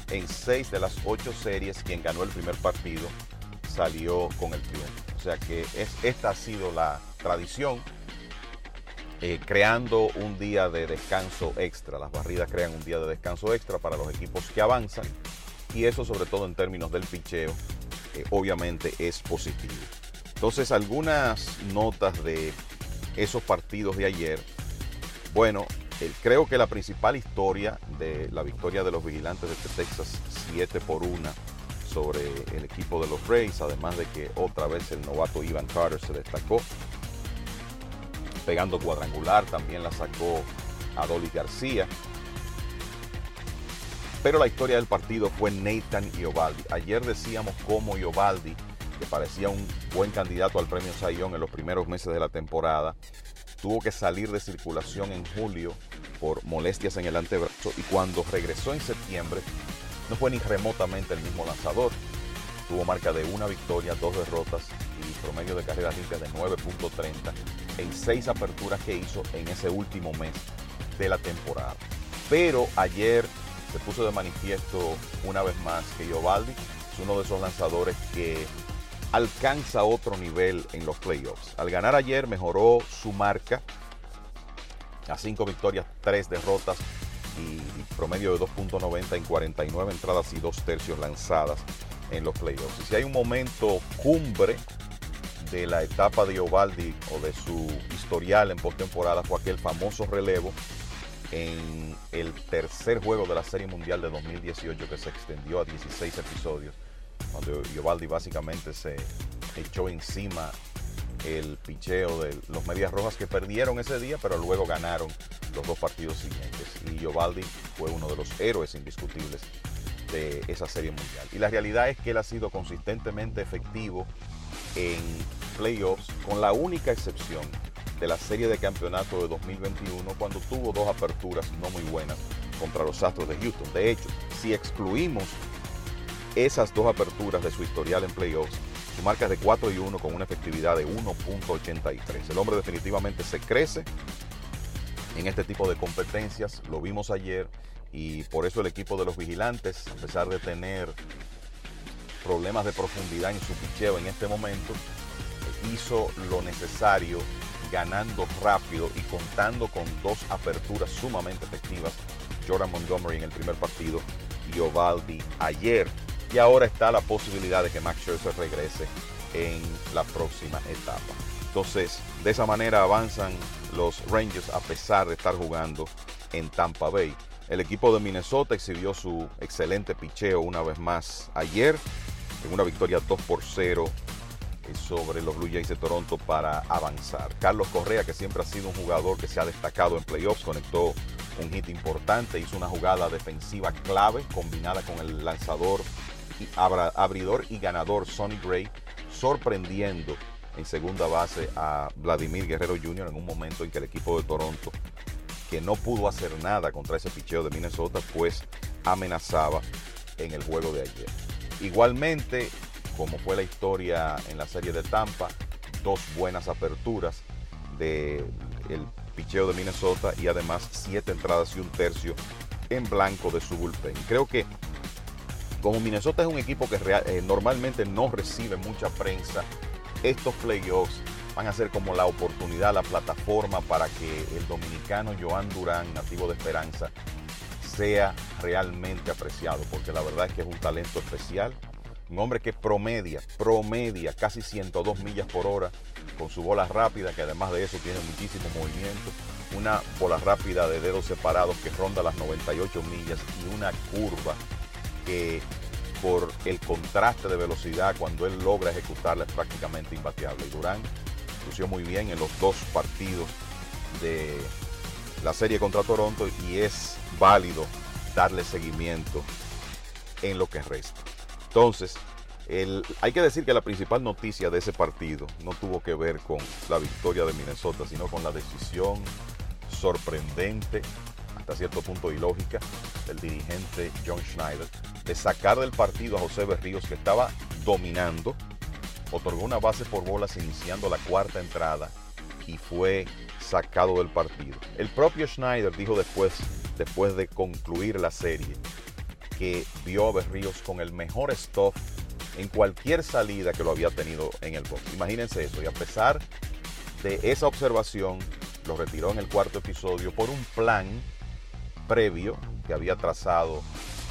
en seis de las ocho series, quien ganó el primer partido salió con el triunfo. O sea que es, esta ha sido la tradición, eh, creando un día de descanso extra. Las barridas crean un día de descanso extra para los equipos que avanzan y eso sobre todo en términos del picheo, eh, obviamente es positivo. Entonces algunas notas de esos partidos de ayer. Bueno, el- creo que la principal historia de la victoria de los vigilantes de Texas 7 por 1 sobre el equipo de los Rays, además de que otra vez el novato Ivan Carter se destacó, pegando cuadrangular, también la sacó Adolis García. Pero la historia del partido fue Nathan Iovaldi. Ayer decíamos cómo Iovaldi, que parecía un buen candidato al premio Sayón en los primeros meses de la temporada, tuvo que salir de circulación en julio por molestias en el antebrazo y cuando regresó en septiembre no fue ni remotamente el mismo lanzador. Tuvo marca de una victoria, dos derrotas y promedio de carreras limpias de 9.30 en seis aperturas que hizo en ese último mes de la temporada. Pero ayer se puso de manifiesto una vez más que Giovaldi es uno de esos lanzadores que alcanza otro nivel en los playoffs. Al ganar ayer mejoró su marca a cinco victorias, tres derrotas y promedio de 2.90 en 49 entradas y dos tercios lanzadas en los playoffs. Y si hay un momento cumbre de la etapa de Ovaldi o de su historial en postemporada fue aquel famoso relevo en el tercer juego de la Serie Mundial de 2018 que se extendió a 16 episodios, donde Giovaldi básicamente se echó encima el picheo de los Medias Rojas que perdieron ese día, pero luego ganaron los dos partidos siguientes. Y Giovaldi fue uno de los héroes indiscutibles de esa Serie Mundial. Y la realidad es que él ha sido consistentemente efectivo en playoffs, con la única excepción de la serie de campeonato de 2021, cuando tuvo dos aperturas no muy buenas contra los Astros de Houston. De hecho, si excluimos esas dos aperturas de su historial en playoffs, su marca es de 4 y 1 con una efectividad de 1.83. El hombre definitivamente se crece en este tipo de competencias, lo vimos ayer y por eso el equipo de los vigilantes, a pesar de tener problemas de profundidad en su picheo en este momento, hizo lo necesario ganando rápido y contando con dos aperturas sumamente efectivas. Jordan Montgomery en el primer partido y Ovaldi ayer. Y ahora está la posibilidad de que Max Scherzer regrese en la próxima etapa. Entonces, de esa manera avanzan los Rangers a pesar de estar jugando en Tampa Bay. El equipo de Minnesota exhibió su excelente picheo una vez más ayer en una victoria 2 por 0 sobre los Blue Jays de Toronto para avanzar. Carlos Correa, que siempre ha sido un jugador que se ha destacado en playoffs, conectó un hit importante, hizo una jugada defensiva clave combinada con el lanzador, y abridor y ganador Sonny Gray, sorprendiendo en segunda base a Vladimir Guerrero Jr. en un momento en que el equipo de Toronto, que no pudo hacer nada contra ese picheo de Minnesota, pues amenazaba en el juego de ayer. Igualmente, como fue la historia en la serie de Tampa, dos buenas aperturas del picheo de Minnesota y además siete entradas y un tercio en blanco de su bullpen. Creo que como Minnesota es un equipo que eh, normalmente no recibe mucha prensa, estos playoffs van a ser como la oportunidad, la plataforma para que el dominicano Joan Durán, nativo de Esperanza, sea realmente apreciado, porque la verdad es que es un talento especial, un hombre que promedia, promedia casi 102 millas por hora con su bola rápida, que además de eso tiene muchísimo movimiento, una bola rápida de dedos separados que ronda las 98 millas y una curva que por el contraste de velocidad cuando él logra ejecutarla es prácticamente imbateable. Y Durán lució muy bien en los dos partidos de la serie contra Toronto y es válido darle seguimiento en lo que resta. Entonces, hay que decir que la principal noticia de ese partido no tuvo que ver con la victoria de Minnesota, sino con la decisión sorprendente, hasta cierto punto ilógica, del dirigente John Schneider de sacar del partido a José Berríos, que estaba dominando, otorgó una base por bolas iniciando la cuarta entrada y fue sacado del partido. El propio Schneider dijo después, después de concluir la serie, que vio a Berríos con el mejor stuff en cualquier salida que lo había tenido en el box. Imagínense eso. Y a pesar de esa observación, lo retiró en el cuarto episodio por un plan previo que había trazado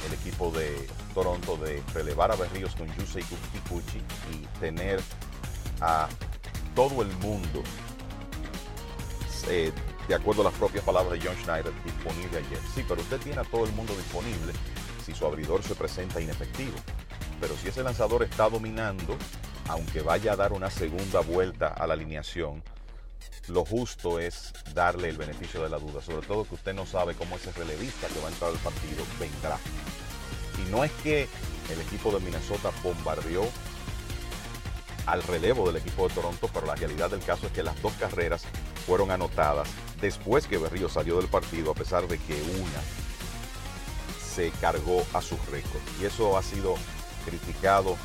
el equipo de Toronto de relevar a Berríos con Yusei Kikuchi y tener a todo el mundo eh, de acuerdo a las propias palabras de John Schneider, disponible ayer. Sí, pero usted tiene a todo el mundo disponible si su abridor se presenta inefectivo. Pero si ese lanzador está dominando, aunque vaya a dar una segunda vuelta a la alineación, lo justo es darle el beneficio de la duda, sobre todo que usted no sabe cómo ese relevista que va a entrar al partido vendrá. Y no es que el equipo de Minnesota bombardeó al relevo del equipo de Toronto, pero la realidad del caso es que las dos carreras fueron anotadas después que Berrío salió del partido, a pesar de que una se cargó a sus récords. Y eso ha sido criticado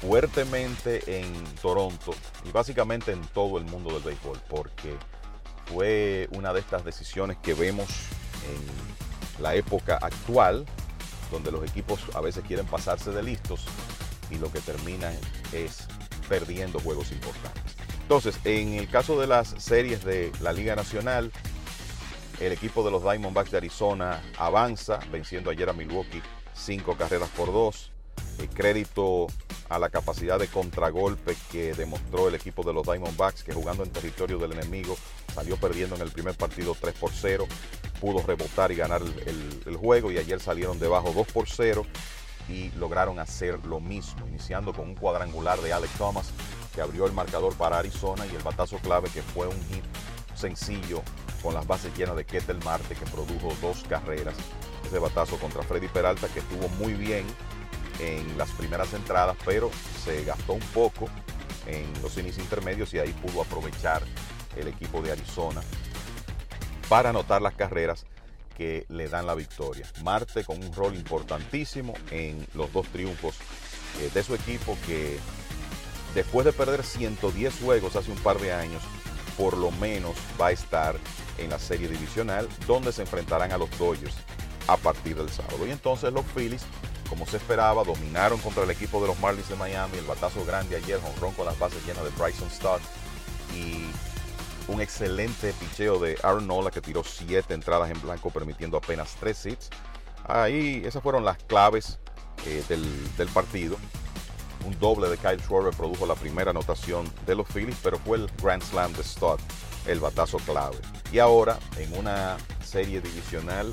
fuertemente en Toronto y básicamente en todo el mundo del béisbol, porque fue una de estas decisiones que vemos en la época actual, donde los equipos a veces quieren pasarse de listos y lo que termina es perdiendo juegos importantes. Entonces, en el caso de las series de la Liga Nacional, el equipo de los Diamondbacks de Arizona avanza, venciendo ayer a Milwaukee cinco carreras por dos. El crédito a la capacidad de contragolpe que demostró el equipo de los Diamondbacks, que jugando en territorio del enemigo salió perdiendo en el primer partido 3 por 0, pudo rebotar y ganar el, el juego y ayer salieron debajo 2 por 0 y lograron hacer lo mismo, iniciando con un cuadrangular de Alex Thomas que abrió el marcador para Arizona y el batazo clave que fue un hit sencillo con las bases llenas de Ketel Marte que produjo dos carreras. Ese batazo contra Freddy Peralta que estuvo muy bien en las primeras entradas, pero se gastó un poco en los innings intermedios y ahí pudo aprovechar el equipo de Arizona para anotar las carreras que le dan la victoria. Marte con un rol importantísimo en los dos triunfos eh, de su equipo que después de perder 110 juegos hace un par de años, por lo menos va a estar en la serie divisional donde se enfrentarán a los Dodgers a partir del sábado. Y entonces los Phillies como se esperaba, dominaron contra el equipo de los Marlins de Miami, el batazo grande ayer, honrón con las bases llenas de Bryson Stott y un excelente picheo de Aaron Nola que tiró siete entradas en blanco permitiendo apenas tres hits. Ahí esas fueron las claves eh, del, partido. Un doble de Kyle Schwarber produjo la primera anotación de los Phillies, pero fue el Grand Slam de Stott el batazo clave. Y ahora en una serie divisional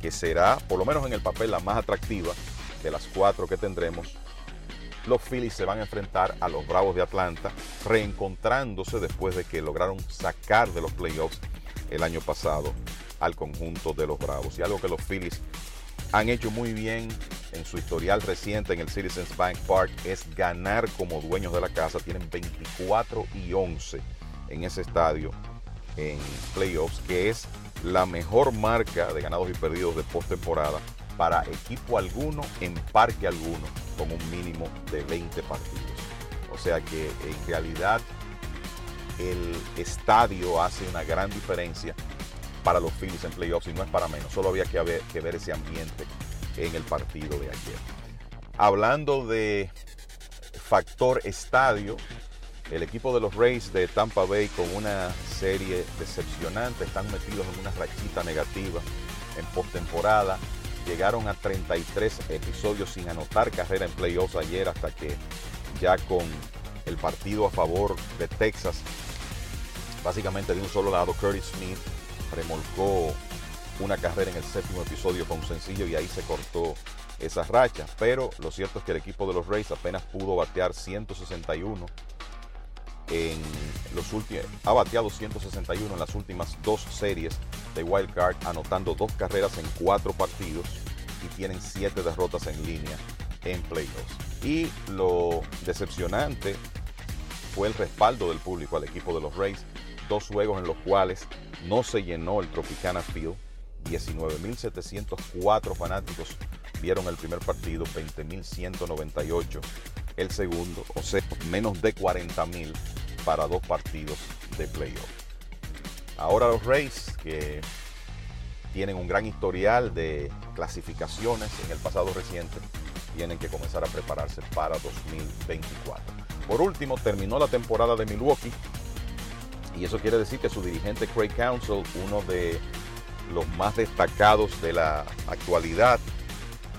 que será, por lo menos en el papel, la más atractiva, de las cuatro que tendremos, los Phillies se van a enfrentar a los Bravos de Atlanta, reencontrándose después de que lograron sacar de los playoffs el año pasado al conjunto de los Bravos. Y algo que los Phillies han hecho muy bien en su historial reciente en el Citizens Bank Park es ganar como dueños de la casa. Tienen 24 y 11 en ese estadio en playoffs, que es la mejor marca de ganados y perdidos de postemporada para equipo alguno en parque alguno con un mínimo de 20 partidos. O sea que en realidad el estadio hace una gran diferencia para los Phillies en playoffs y no es para menos. Solo había que ver, que ver ese ambiente en el partido de ayer. Hablando de factor estadio, el equipo de los Rays de Tampa Bay con una serie decepcionante, están metidos en una rachita negativa en postemporada llegaron a 33 episodios sin anotar carrera en playoffs ayer hasta que ya con el partido a favor de Texas, básicamente de un solo lado, Curtis Smith remolcó una carrera en el séptimo episodio con un sencillo y ahí se cortó esa racha. Pero lo cierto es que el equipo de los Rays apenas pudo batear 161 en los ha bateado 161 en las últimas dos series de Wild Card, anotando dos carreras en cuatro partidos y tienen siete derrotas en línea en playoffs. Y lo decepcionante fue el respaldo del público al equipo de los Rays, dos juegos en los cuales no se llenó el Tropicana Field, 19.704 fanáticos vieron el primer partido, 20.198 el segundo, o sea, menos de 40.000 para dos partidos de playoff. Ahora los Rays, que tienen un gran historial de clasificaciones en el pasado reciente, tienen que comenzar a prepararse para 2024. Por último, terminó la temporada de Milwaukee y eso quiere decir que su dirigente Craig Council, uno de los más destacados de la actualidad,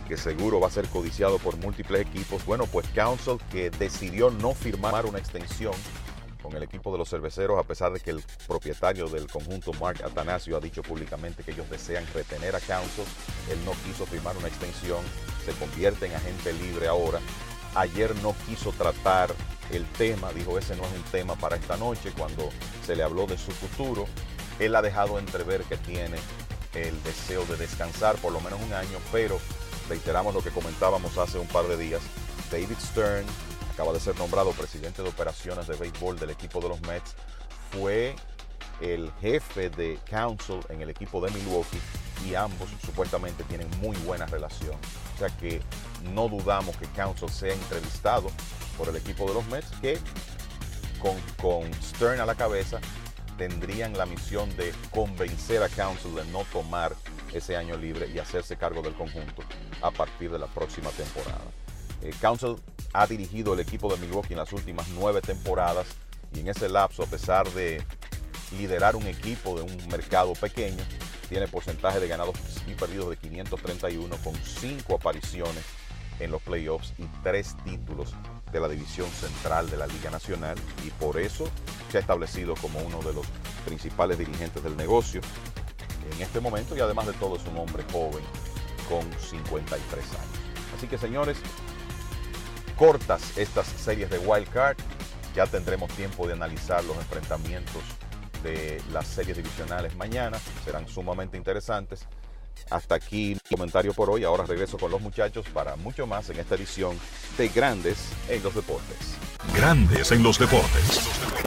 que seguro va a ser codiciado por múltiples equipos, bueno, pues Council que decidió no firmar una extensión con el equipo de los cerveceros, a pesar de que el propietario del conjunto, Mark Atanasio, ha dicho públicamente que ellos desean retener a Council. Él no quiso firmar una extensión, se convierte en agente libre ahora. Ayer no quiso tratar el tema, dijo ese no es un tema para esta noche, cuando se le habló de su futuro. Él ha dejado entrever que tiene el deseo de descansar por lo menos un año, pero reiteramos lo que comentábamos hace un par de días. David Stern acaba de ser nombrado presidente de operaciones de béisbol del equipo de los Mets. Fue el jefe de council en el equipo de Milwaukee y ambos supuestamente tienen muy buena relación. O sea que no dudamos que council sea entrevistado por el equipo de los Mets que con, con Stern a la cabeza tendrían la misión de convencer a Council de no tomar ese año libre y hacerse cargo del conjunto a partir de la próxima temporada. Eh, Council ha dirigido el equipo de Milwaukee en las últimas nueve temporadas y en ese lapso, a pesar de liderar un equipo de un mercado pequeño, tiene porcentaje de ganados y perdidos de 531 con cinco apariciones en los playoffs y tres títulos de la división central de la Liga Nacional y por eso se ha establecido como uno de los principales dirigentes del negocio en este momento y además de todo es un hombre joven con 53 años. Así que señores, cortas estas series de Wild Card, ya tendremos tiempo de analizar los enfrentamientos de las series divisionales mañana, serán sumamente interesantes hasta aquí mi comentario por hoy. Ahora regreso con los muchachos para mucho más en esta edición de Grandes en los Deportes. Grandes en los Deportes.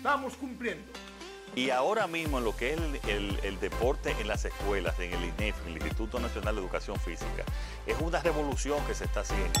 estamos cumpliendo. Y ahora mismo en lo que es el, deporte en las escuelas, en el INEFI, el Instituto Nacional de Educación Física, es una revolución que se está haciendo.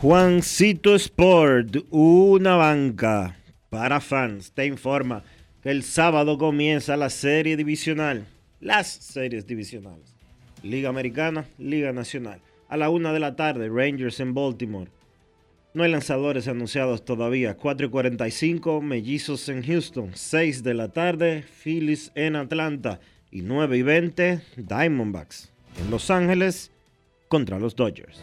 Juancito Sport, una banca para fans, te informa que el sábado comienza la serie divisional, las series divisionales. Liga Americana, Liga Nacional. A la una de la tarde, Rangers en Baltimore. No hay lanzadores anunciados todavía. 4 y 45, Mellizos en Houston. 6 de la tarde, Phillies en Atlanta. Y 9 y 20, Diamondbacks en Los Ángeles contra los Dodgers.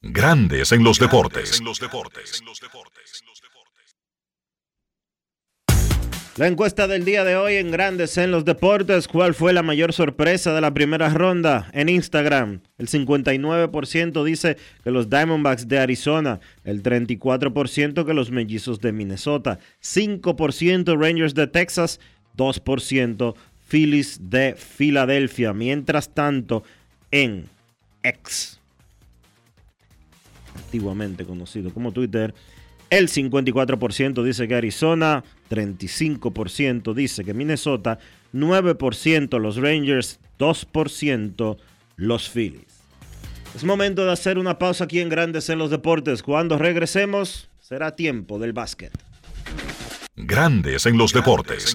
Grandes en los deportes. La encuesta del día de hoy en Grandes en los Deportes, ¿cuál fue la mayor sorpresa de la primera ronda? En Instagram, el 59% dice que los Diamondbacks de Arizona, el 34% que los Mellizos de Minnesota, 5% Rangers de Texas, 2% Phillies de Filadelfia. Mientras tanto, en X, antiguamente conocido como Twitter, el 54% dice que Arizona, 35% dice que Minnesota, 9% los Rangers, 2% los Phillies. Es momento de hacer una pausa aquí en Grandes en los Deportes. Cuando regresemos, será tiempo del básquet. Grandes en los deportes.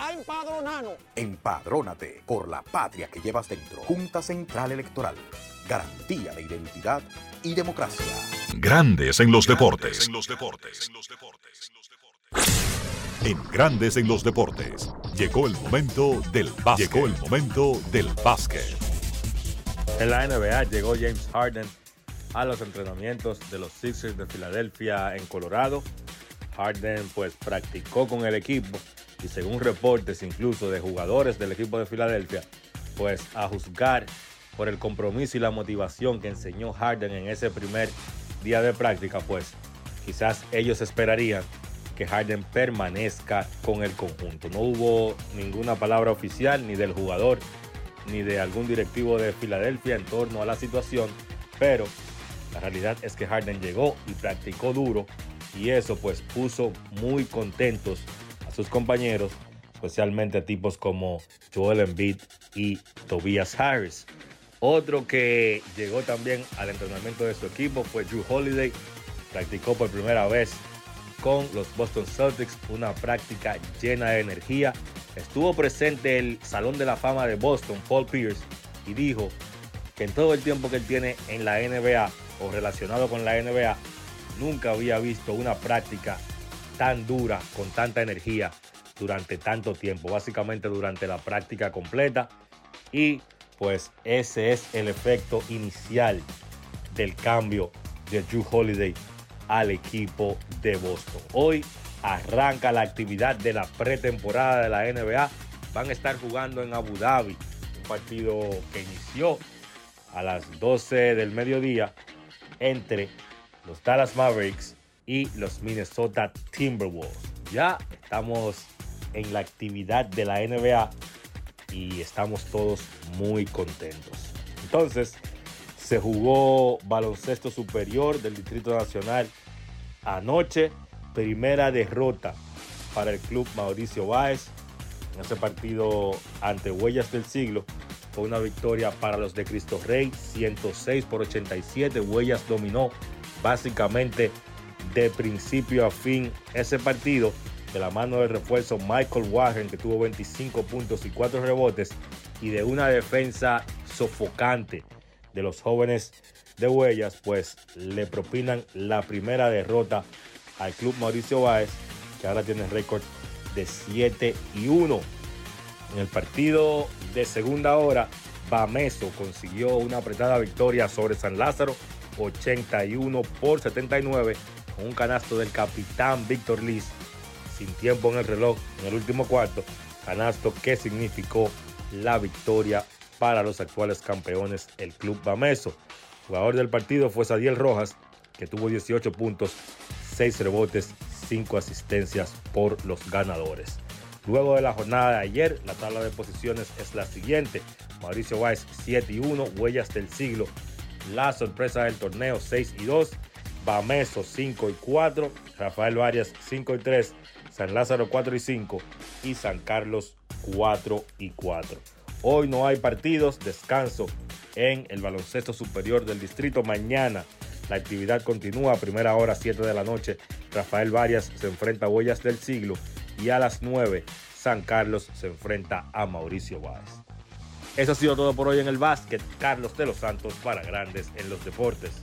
a empadronarnos. Empadrónate por la patria que llevas dentro. Junta Central Electoral. Garantía de identidad y democracia. Grandes en los deportes. En Grandes en los deportes. Llegó el momento del básquet. Llegó el momento del básquet. En la NBA llegó James Harden a los entrenamientos de los Sixers de Filadelfia en Colorado. Harden pues practicó con el equipo y según reportes incluso de jugadores del equipo de Filadelfia, pues a juzgar por el compromiso y la motivación que enseñó Harden en ese primer día de práctica, pues quizás ellos esperarían que Harden permanezca con el conjunto. No hubo ninguna palabra oficial ni del jugador ni de algún directivo de Filadelfia en torno a la situación, pero la realidad es que Harden llegó y practicó duro y eso pues puso muy contentos sus compañeros, especialmente tipos como Joel Embiid y Tobias Harris. Otro que llegó también al entrenamiento de su equipo fue Drew Holiday. Practicó por primera vez con los Boston Celtics, una práctica llena de energía. Estuvo presente el Salón de la Fama de Boston, Paul Pierce, y dijo que en todo el tiempo que él tiene en la NBA o relacionado con la NBA, nunca había visto una práctica tan dura, con tanta energía durante tanto tiempo, básicamente durante la práctica completa. Y pues ese es el efecto inicial del cambio de Drew Holiday al equipo de Boston. Hoy arranca la actividad de la pretemporada de la NBA. Van a estar jugando en Abu Dhabi, un partido que inició a las 12 del mediodía entre los Dallas Mavericks y los Minnesota Timberwolves. Ya estamos en la actividad de la NBA y estamos todos muy contentos. Entonces, se jugó baloncesto superior del Distrito Nacional anoche. Primera derrota para el club Mauricio Báez en ese partido ante Huellas del Siglo. Fue una victoria para los de Cristo Rey, 106 por 87. Huellas dominó básicamente de principio a fin ese partido de la mano del refuerzo Michael Warren, que tuvo 25 puntos y 4 rebotes, y de una defensa sofocante de los jóvenes de Huellas, pues le propinan la primera derrota al club Mauricio Báez, que ahora tiene récord de 7 y 1. En el partido de segunda hora, Bameso consiguió una apretada victoria sobre San Lázaro, 81 por 79, un canasto del capitán Víctor Liz, sin tiempo en el reloj en el último cuarto, canasto que significó la victoria para los actuales campeones, el Club Bameso. jugador del partido fue Sadiel Rojas, que tuvo 18 puntos, 6 rebotes, 5 asistencias por los ganadores. Luego de la jornada de ayer, la tabla de posiciones es la siguiente. Mauricio Weiss 7 y 1, Huellas del Siglo, la sorpresa del torneo 6 y 2, Bameso 5 y 4, Rafael Varias 5 y 3, San Lázaro 4 y 5 y San Carlos 4 y 4. Hoy no hay partidos, descanso en el baloncesto superior del distrito. Mañana la actividad continúa a primera hora, 7 de la noche. Rafael Varias se enfrenta a Huellas del Siglo y a las 9 San Carlos se enfrenta a Mauricio Báez. Eso ha sido todo por hoy en el básquet. Carlos de los Santos para Grandes en los Deportes.